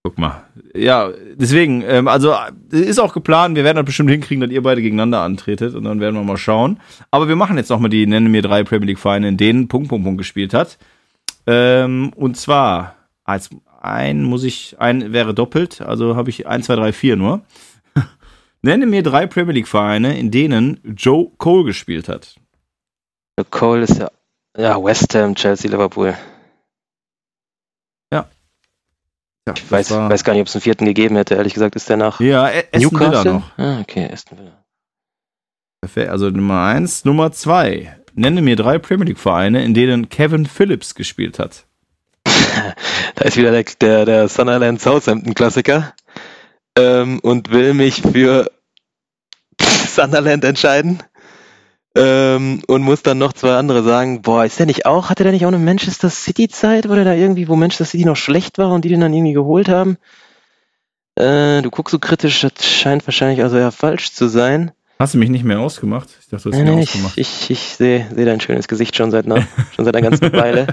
Speaker 1: Guck mal. Ja, deswegen, ähm, also äh, ist auch geplant, wir werden das bestimmt hinkriegen, dass ihr beide gegeneinander antretet und dann werden wir mal schauen. Aber wir machen jetzt nochmal die, nenne mir drei Premier League Vereine, in denen Punkt, Punkt, Punkt gespielt hat. Ähm, und zwar, als ein muss ich, ein wäre doppelt, also habe ich eins, zwei, drei, vier nur. nenne mir drei Premier League Vereine, in denen Joe Cole gespielt hat.
Speaker 2: Cole ist ja, ja, West Ham, Chelsea, Liverpool.
Speaker 1: Ja,
Speaker 2: Ich weiß, weiß gar nicht, ob es einen vierten gegeben hätte. Ehrlich gesagt ist der nach
Speaker 1: Ja,
Speaker 2: Newcastle.
Speaker 1: noch.
Speaker 2: Ah, okay, Aston Villa.
Speaker 1: Perfekt. Also Nummer eins. Nummer zwei. Nenne mir drei Premier League Vereine, in denen Kevin Phillips gespielt hat.
Speaker 2: Da ist wieder der, der, der Sunderland Southampton Klassiker ähm, und will mich für Sunderland entscheiden ähm, und muss dann noch zwei andere sagen. Boah, ist der nicht auch, hatte der nicht auch eine Manchester City Zeit, wo der da irgendwie, wo Manchester City noch schlecht war und die den dann irgendwie geholt haben? Äh, du guckst so kritisch, das scheint wahrscheinlich also ja falsch zu sein.
Speaker 1: Hast du mich nicht mehr ausgemacht? Ich dachte, du hast
Speaker 2: Nee,
Speaker 1: mich
Speaker 2: nee,
Speaker 1: ausgemacht.
Speaker 2: ich, ich, ich sehe seh dein schönes Gesicht schon seit einer, schon seit einer ganzen Weile.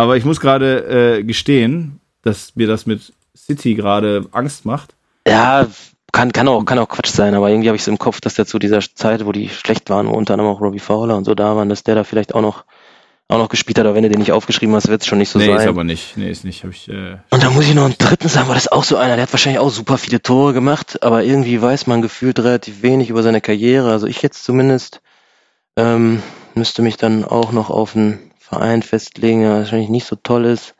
Speaker 1: Aber ich muss gerade äh, gestehen, dass mir das mit City gerade Angst macht.
Speaker 2: Ja, kann, kann, auch, kann auch Quatsch sein, aber irgendwie habe ich es im Kopf, dass der zu dieser Zeit, wo die schlecht waren, wo unter anderem auch Robbie Fowler und so da waren, dass der da vielleicht auch noch, auch noch gespielt hat. Aber wenn du den nicht aufgeschrieben hast, wird es schon nicht so
Speaker 1: nee, ist
Speaker 2: sein.
Speaker 1: aber nicht. Nee, ist nicht. Hab ich, äh,
Speaker 2: Und da muss ich noch einen dritten sagen, weil das ist auch so einer, der hat wahrscheinlich auch super viele Tore gemacht, aber irgendwie weiß man gefühlt relativ wenig über seine Karriere. Also ich jetzt zumindest ähm, müsste mich dann auch noch auf einen Verein festlegen, der wahrscheinlich nicht so toll ist.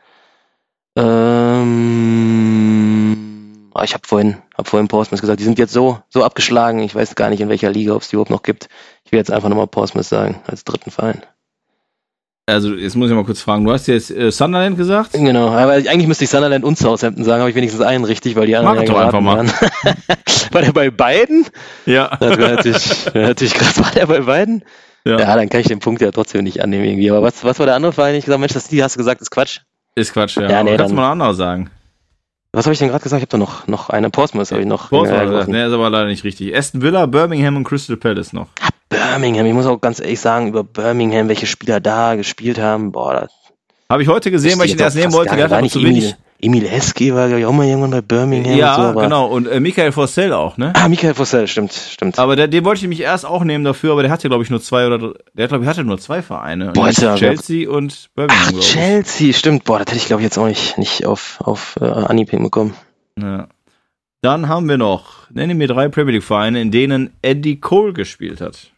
Speaker 2: Ähm, ah, ich habe vorhin, hab vorhin Portsmouth gesagt, die sind jetzt so, so abgeschlagen, ich weiß gar nicht, in welcher Liga, ob es die überhaupt noch gibt. Ich will jetzt einfach nochmal Portsmouth sagen, als dritten Verein.
Speaker 1: also, jetzt muss ich mal kurz fragen. Du hast jetzt äh, Sunderland gesagt?
Speaker 2: Genau, aber eigentlich müsste ich Sunderland und Southampton sagen, habe ich wenigstens einen richtig, weil die anderen
Speaker 1: Mach
Speaker 2: ja
Speaker 1: doch einfach mal.
Speaker 2: waren. war der bei beiden?
Speaker 1: Ja.
Speaker 2: Das natürlich, natürlich krass. War der bei beiden?
Speaker 1: Ja.
Speaker 2: Ja. dann kann ich den Punkt ja trotzdem nicht annehmen irgendwie. Aber was, was war der andere Verein? Ich gesagt, Mensch, das die hast du gesagt, ist Quatsch.
Speaker 1: Ist Quatsch, ja.
Speaker 2: Ja, nee,
Speaker 1: kannst du mal anderes sagen?
Speaker 2: Was habe ich denn gerade gesagt? Ich habe da noch, noch eine Portsmouth, habe ich noch.
Speaker 1: Portsmouth gesagt, nee, ist aber leider nicht richtig. Aston Villa, Birmingham und Crystal Palace noch.
Speaker 2: Birmingham, ich muss auch ganz ehrlich sagen, über Birmingham, welche Spieler da gespielt haben, boah, das
Speaker 1: Habe ich heute gesehen, weil ich den erst nehmen wollte.
Speaker 2: War
Speaker 1: aber
Speaker 2: nicht
Speaker 1: zu wenig.
Speaker 2: Emil, Heskey war, glaube ich, auch mal irgendwann bei Birmingham
Speaker 1: Ja,
Speaker 2: und so,
Speaker 1: genau. Und äh, Michael Forsell auch, ne?
Speaker 2: Ah, Michael Fossell, stimmt, stimmt.
Speaker 1: Aber der, den wollte ich mich erst auch nehmen dafür, aber der hatte, glaube ich, nur zwei oder der glaube ich hatte nur zwei Vereine.
Speaker 2: Boah, ja-
Speaker 1: Chelsea und Birmingham,
Speaker 2: Ach. Chelsea, stimmt. Boah, das hätte ich, glaube ich, jetzt auch nicht, nicht auf, auf äh, Anhieb hinbekommen.
Speaker 1: Ja. Dann haben wir noch, nenne mir drei Premier League Vereine, in denen Eddie Cole gespielt hat.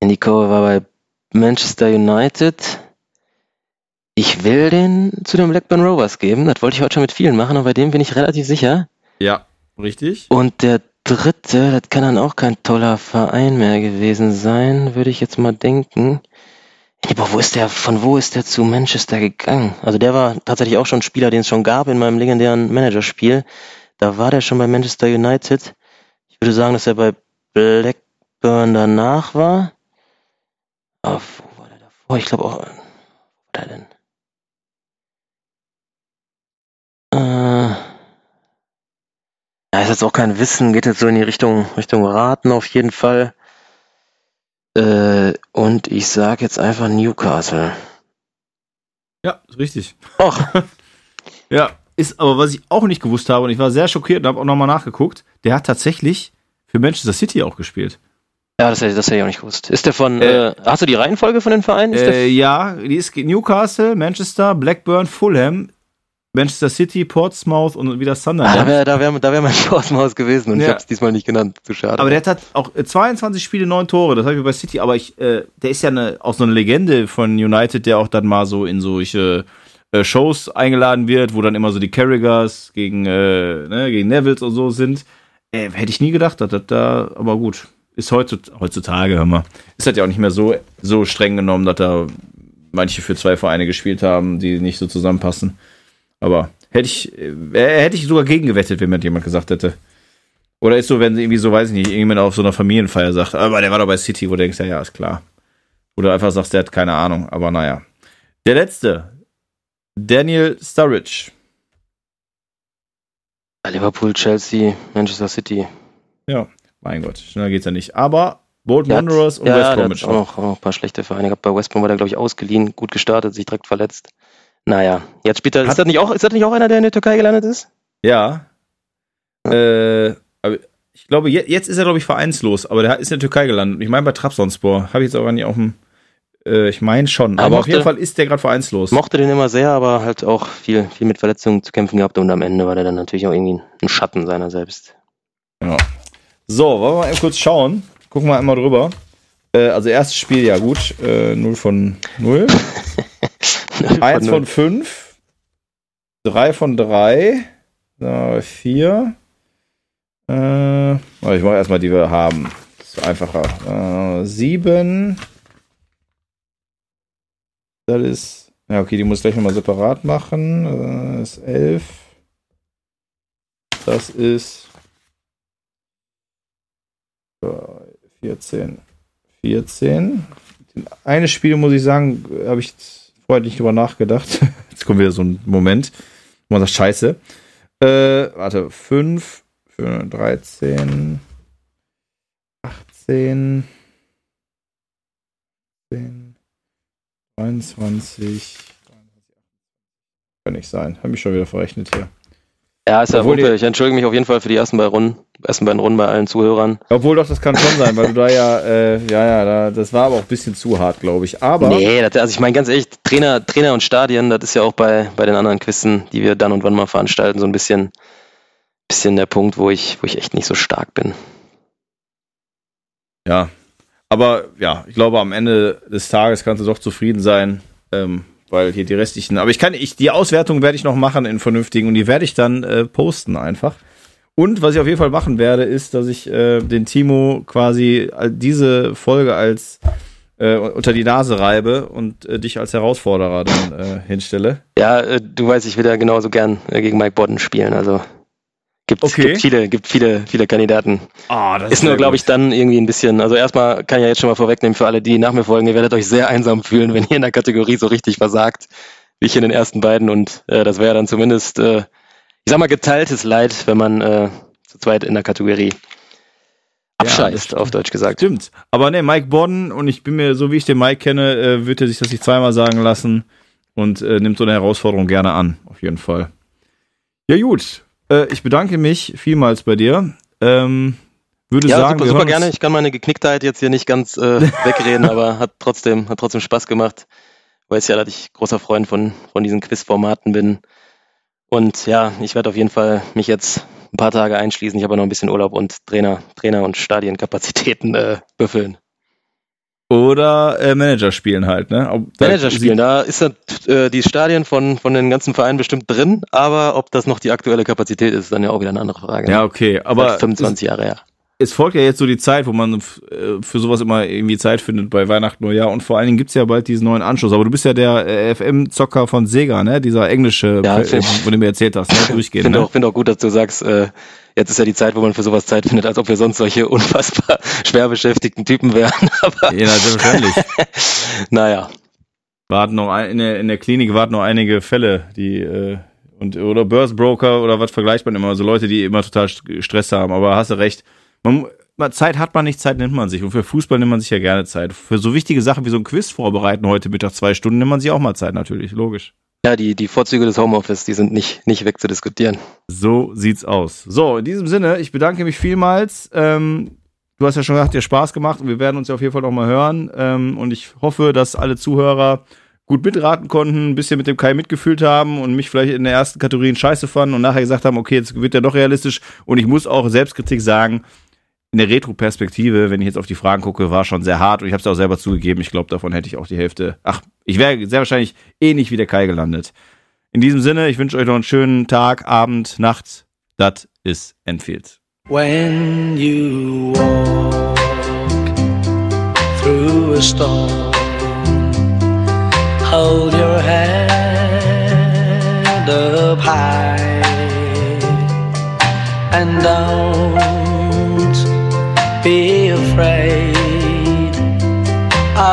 Speaker 2: Andy Cole war bei Manchester United. Ich will den zu den Blackburn Rovers geben. Das wollte ich heute schon mit vielen machen, aber bei dem bin ich relativ sicher.
Speaker 1: Ja, richtig.
Speaker 2: Und der dritte, das kann dann auch kein toller Verein mehr gewesen sein, würde ich jetzt mal denken. Boah, wo ist der, von wo ist der zu Manchester gegangen? Also der war tatsächlich auch schon ein Spieler, den es schon gab in meinem legendären Managerspiel. Da war der schon bei Manchester United. Ich würde sagen, dass er bei Blackburn danach war. Aber wo war der davor? Ich glaube auch. Wo war der denn? Äh, ja, ist jetzt auch kein Wissen, geht jetzt so in die Richtung, Richtung Raten auf jeden Fall. Äh, und ich sag jetzt einfach Newcastle.
Speaker 1: Ja, ist richtig.
Speaker 2: Och,
Speaker 1: Ja, ist aber, was ich auch nicht gewusst habe, und ich war sehr schockiert und habe auch nochmal nachgeguckt, der hat tatsächlich für Manchester City auch gespielt.
Speaker 2: Ja, das hätte, das hätte ich auch nicht gewusst. Ist der von, äh, äh, hast du die Reihenfolge von den Vereinen?
Speaker 1: Äh, ja, die ist Newcastle, Manchester, Blackburn, Fulham, Manchester City, Portsmouth und wieder Sunderland.
Speaker 2: Ah, da wäre da wär, da wär mein Portsmouth gewesen und ja. ich habe es diesmal nicht genannt. Zu schade.
Speaker 1: Aber der hat auch 22 äh, Spiele, 9 Tore. Das habe ich bei City. Aber ich, äh, der ist ja eine, auch so eine Legende von United, der auch dann mal so in solche äh, Shows eingeladen wird, wo dann immer so die Carragers gegen, äh, ne, gegen Nevils und so sind. Äh, hätte ich nie gedacht, dass das da, aber gut ist heutzutage, hör mal, ist halt ja auch nicht mehr so, so streng genommen, dass da manche für zwei Vereine gespielt haben, die nicht so zusammenpassen. Aber hätte ich, äh, hätte ich sogar gegengewettet, wenn mir jemand gesagt hätte. Oder ist so, wenn irgendwie so, weiß ich nicht, irgendjemand auf so einer Familienfeier sagt, aber der war doch bei City, wo du denkst, ja, ja, ist klar. Oder einfach sagst, der hat keine Ahnung, aber naja. Der letzte, Daniel Sturridge.
Speaker 2: Liverpool, Chelsea, Manchester City.
Speaker 1: Ja, mein Gott, schneller geht's ja nicht. Aber Bolton Wanderers und
Speaker 2: ja, West Bromwich. Auch noch, auch noch ein paar schlechte Vereine gehabt. Bei West Brom war der, glaube ich, ausgeliehen, gut gestartet, sich direkt verletzt. Naja, jetzt spielt er. Ist das, nicht auch, ist das nicht auch einer, der in der Türkei gelandet ist?
Speaker 1: Ja. ja. Äh, aber ich glaube, jetzt ist er, glaube ich, vereinslos, aber der ist in der Türkei gelandet. Ich meine bei Trabzonspor. Habe ich jetzt aber nicht auf dem. Äh, ich meine schon. Aber, aber mochte, auf jeden Fall ist der gerade vereinslos.
Speaker 2: Mochte den immer sehr, aber halt auch viel, viel mit Verletzungen zu kämpfen gehabt und am Ende war der dann natürlich auch irgendwie ein Schatten seiner selbst.
Speaker 1: Ja. So, wollen wir mal eben kurz schauen. Gucken wir einmal drüber. Äh, also erstes Spiel, ja gut. Äh, 0 von 0. 1 von 5. 3 von 3. 4. Äh, ich mache erstmal die wir haben. Das ist einfacher. Äh, 7. Das ist. Ja, okay, die muss ich gleich nochmal separat machen. Äh, das ist 11. Das ist 14. 14. Eine Spiel, muss ich sagen, habe ich vorher nicht drüber nachgedacht. Jetzt kommt wieder so ein Moment, wo man sagt, scheiße. Äh, warte, 5, 13, 18, 10, 23, kann nicht sein. Habe mich schon wieder verrechnet hier.
Speaker 2: Ja, ist ja Wumpe. Ich entschuldige mich auf jeden Fall für die ersten beiden Runden, ersten beiden Runden bei allen Zuhörern.
Speaker 1: Obwohl doch, das kann schon sein, weil du da ja, äh, ja, ja, da, das war aber auch ein bisschen zu hart, glaube ich. Aber.
Speaker 2: Nee, das, also ich meine ganz ehrlich, Trainer, Trainer und Stadien, das ist ja auch bei, bei den anderen Quizzen, die wir dann und wann mal veranstalten, so ein bisschen, bisschen der Punkt, wo ich, wo ich echt nicht so stark bin.
Speaker 1: Ja. Aber ja, ich glaube, am Ende des Tages kannst du doch zufrieden sein. Ähm, weil hier die restlichen, aber ich kann, ich, die Auswertung werde ich noch machen in vernünftigen und die werde ich dann äh, posten einfach. Und was ich auf jeden Fall machen werde, ist, dass ich äh, den Timo quasi diese Folge als äh, unter die Nase reibe und äh, dich als Herausforderer dann äh, hinstelle.
Speaker 2: Ja, äh, du weißt, ich will ja genauso gern äh, gegen Mike Bodden spielen, also Gibt, okay. gibt viele, gibt viele, viele Kandidaten.
Speaker 1: Oh,
Speaker 2: ist, ist nur, glaube ich, dann irgendwie ein bisschen. Also erstmal kann ich ja jetzt schon mal vorwegnehmen für alle, die nach mir folgen, ihr werdet euch sehr einsam fühlen, wenn ihr in der Kategorie so richtig versagt, wie ich in den ersten beiden. Und äh, das wäre dann zumindest, äh, ich sag mal, geteiltes Leid, wenn man äh, zu zweit in der Kategorie abscheißt, ja, auf Deutsch gesagt.
Speaker 1: Stimmt. Aber ne, Mike Bodden, und ich bin mir, so wie ich den Mike kenne, äh, wird er sich das nicht zweimal sagen lassen und äh, nimmt so eine Herausforderung gerne an, auf jeden Fall. Ja, gut. Äh, ich bedanke mich vielmals bei dir. Ähm, würde ja, sagen,
Speaker 2: super, super gerne. Ich kann meine Geknicktheit jetzt hier nicht ganz äh, wegreden, aber hat trotzdem, hat trotzdem Spaß gemacht. Weiß ja, dass ich großer Freund von, von diesen Quizformaten bin. Und ja, ich werde auf jeden Fall mich jetzt ein paar Tage einschließen. Ich habe noch ein bisschen Urlaub und Trainer, Trainer und Stadienkapazitäten äh, befüllen.
Speaker 1: Oder äh, Manager spielen halt, ne?
Speaker 2: Ob, Manager spielen, da ist das, äh, die Stadien von, von den ganzen Vereinen bestimmt drin, aber ob das noch die aktuelle Kapazität ist, ist dann ja auch wieder eine andere Frage.
Speaker 1: Ja, okay, aber.
Speaker 2: 25 Jahre her.
Speaker 1: Es folgt ja jetzt so die Zeit, wo man äh, für sowas immer irgendwie Zeit findet bei Weihnachten, Neujahr und vor allen Dingen gibt's ja bald diesen neuen Anschluss. Aber du bist ja der äh, FM-Zocker von Sega, ne? Dieser englische,
Speaker 2: ja,
Speaker 1: äh, von dem du mir erzählt hast, ne?
Speaker 2: Durchgehen. Finde ne? auch, find auch gut, dass du sagst, äh, jetzt ist ja die Zeit, wo man für sowas Zeit findet, als ob wir sonst solche unfassbar schwer beschäftigten Typen wären. Aber
Speaker 1: ja, selbstverständlich.
Speaker 2: naja.
Speaker 1: Warten noch ein, in, der, in der Klinik warten noch einige Fälle, die äh, und oder Börsenbroker oder was vergleicht man immer, also Leute, die immer total Stress haben. Aber hast du recht. Man, Zeit hat man nicht, Zeit nimmt man sich. Und für Fußball nimmt man sich ja gerne Zeit. Für so wichtige Sachen wie so ein Quiz vorbereiten heute Mittag zwei Stunden nimmt man sich auch mal Zeit natürlich, logisch.
Speaker 2: Ja, die, die Vorzüge des Homeoffice, die sind nicht, nicht wegzudiskutieren.
Speaker 1: So sieht's aus. So, in diesem Sinne, ich bedanke mich vielmals. Ähm, du
Speaker 3: hast ja schon gesagt, dir Spaß gemacht und wir werden uns ja auf jeden Fall noch mal hören. Ähm, und ich hoffe, dass alle Zuhörer gut mitraten konnten, ein bisschen mit dem Kai mitgefühlt haben und mich vielleicht in der ersten Kategorie scheiße fanden und nachher gesagt haben, okay, jetzt wird der doch realistisch. Und ich muss auch Selbstkritik sagen, in der Retro-Perspektive, wenn ich jetzt auf die Fragen gucke, war schon sehr hart und ich habe es auch selber zugegeben. Ich glaube, davon hätte ich auch die Hälfte. Ach, ich wäre sehr wahrscheinlich ähnlich wie der Kai gelandet. In diesem Sinne, ich wünsche euch noch einen schönen Tag, Abend, Nacht. Das ist Enfield. When you walk through a storm, hold your head up high and don't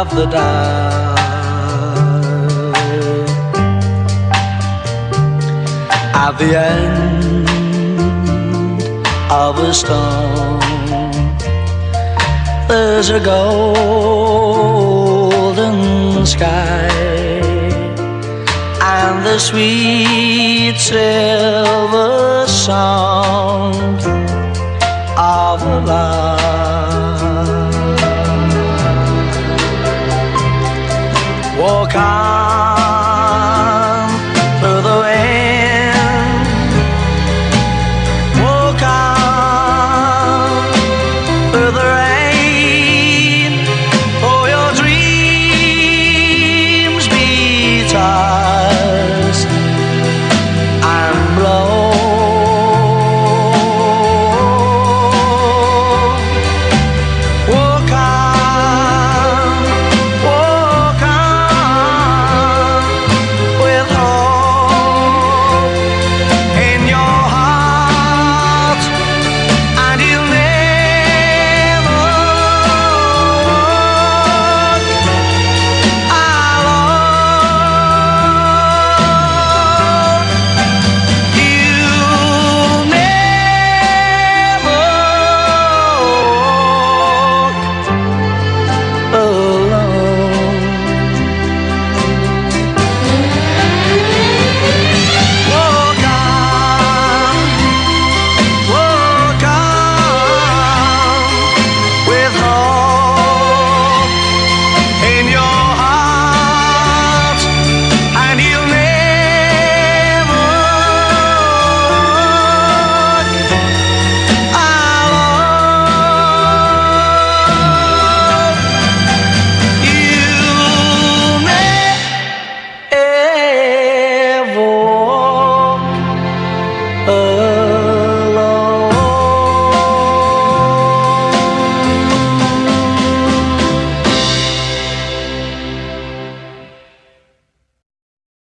Speaker 3: of the dark. At the end of a storm, there's a golden sky and the sweet silver sound of love. 我看。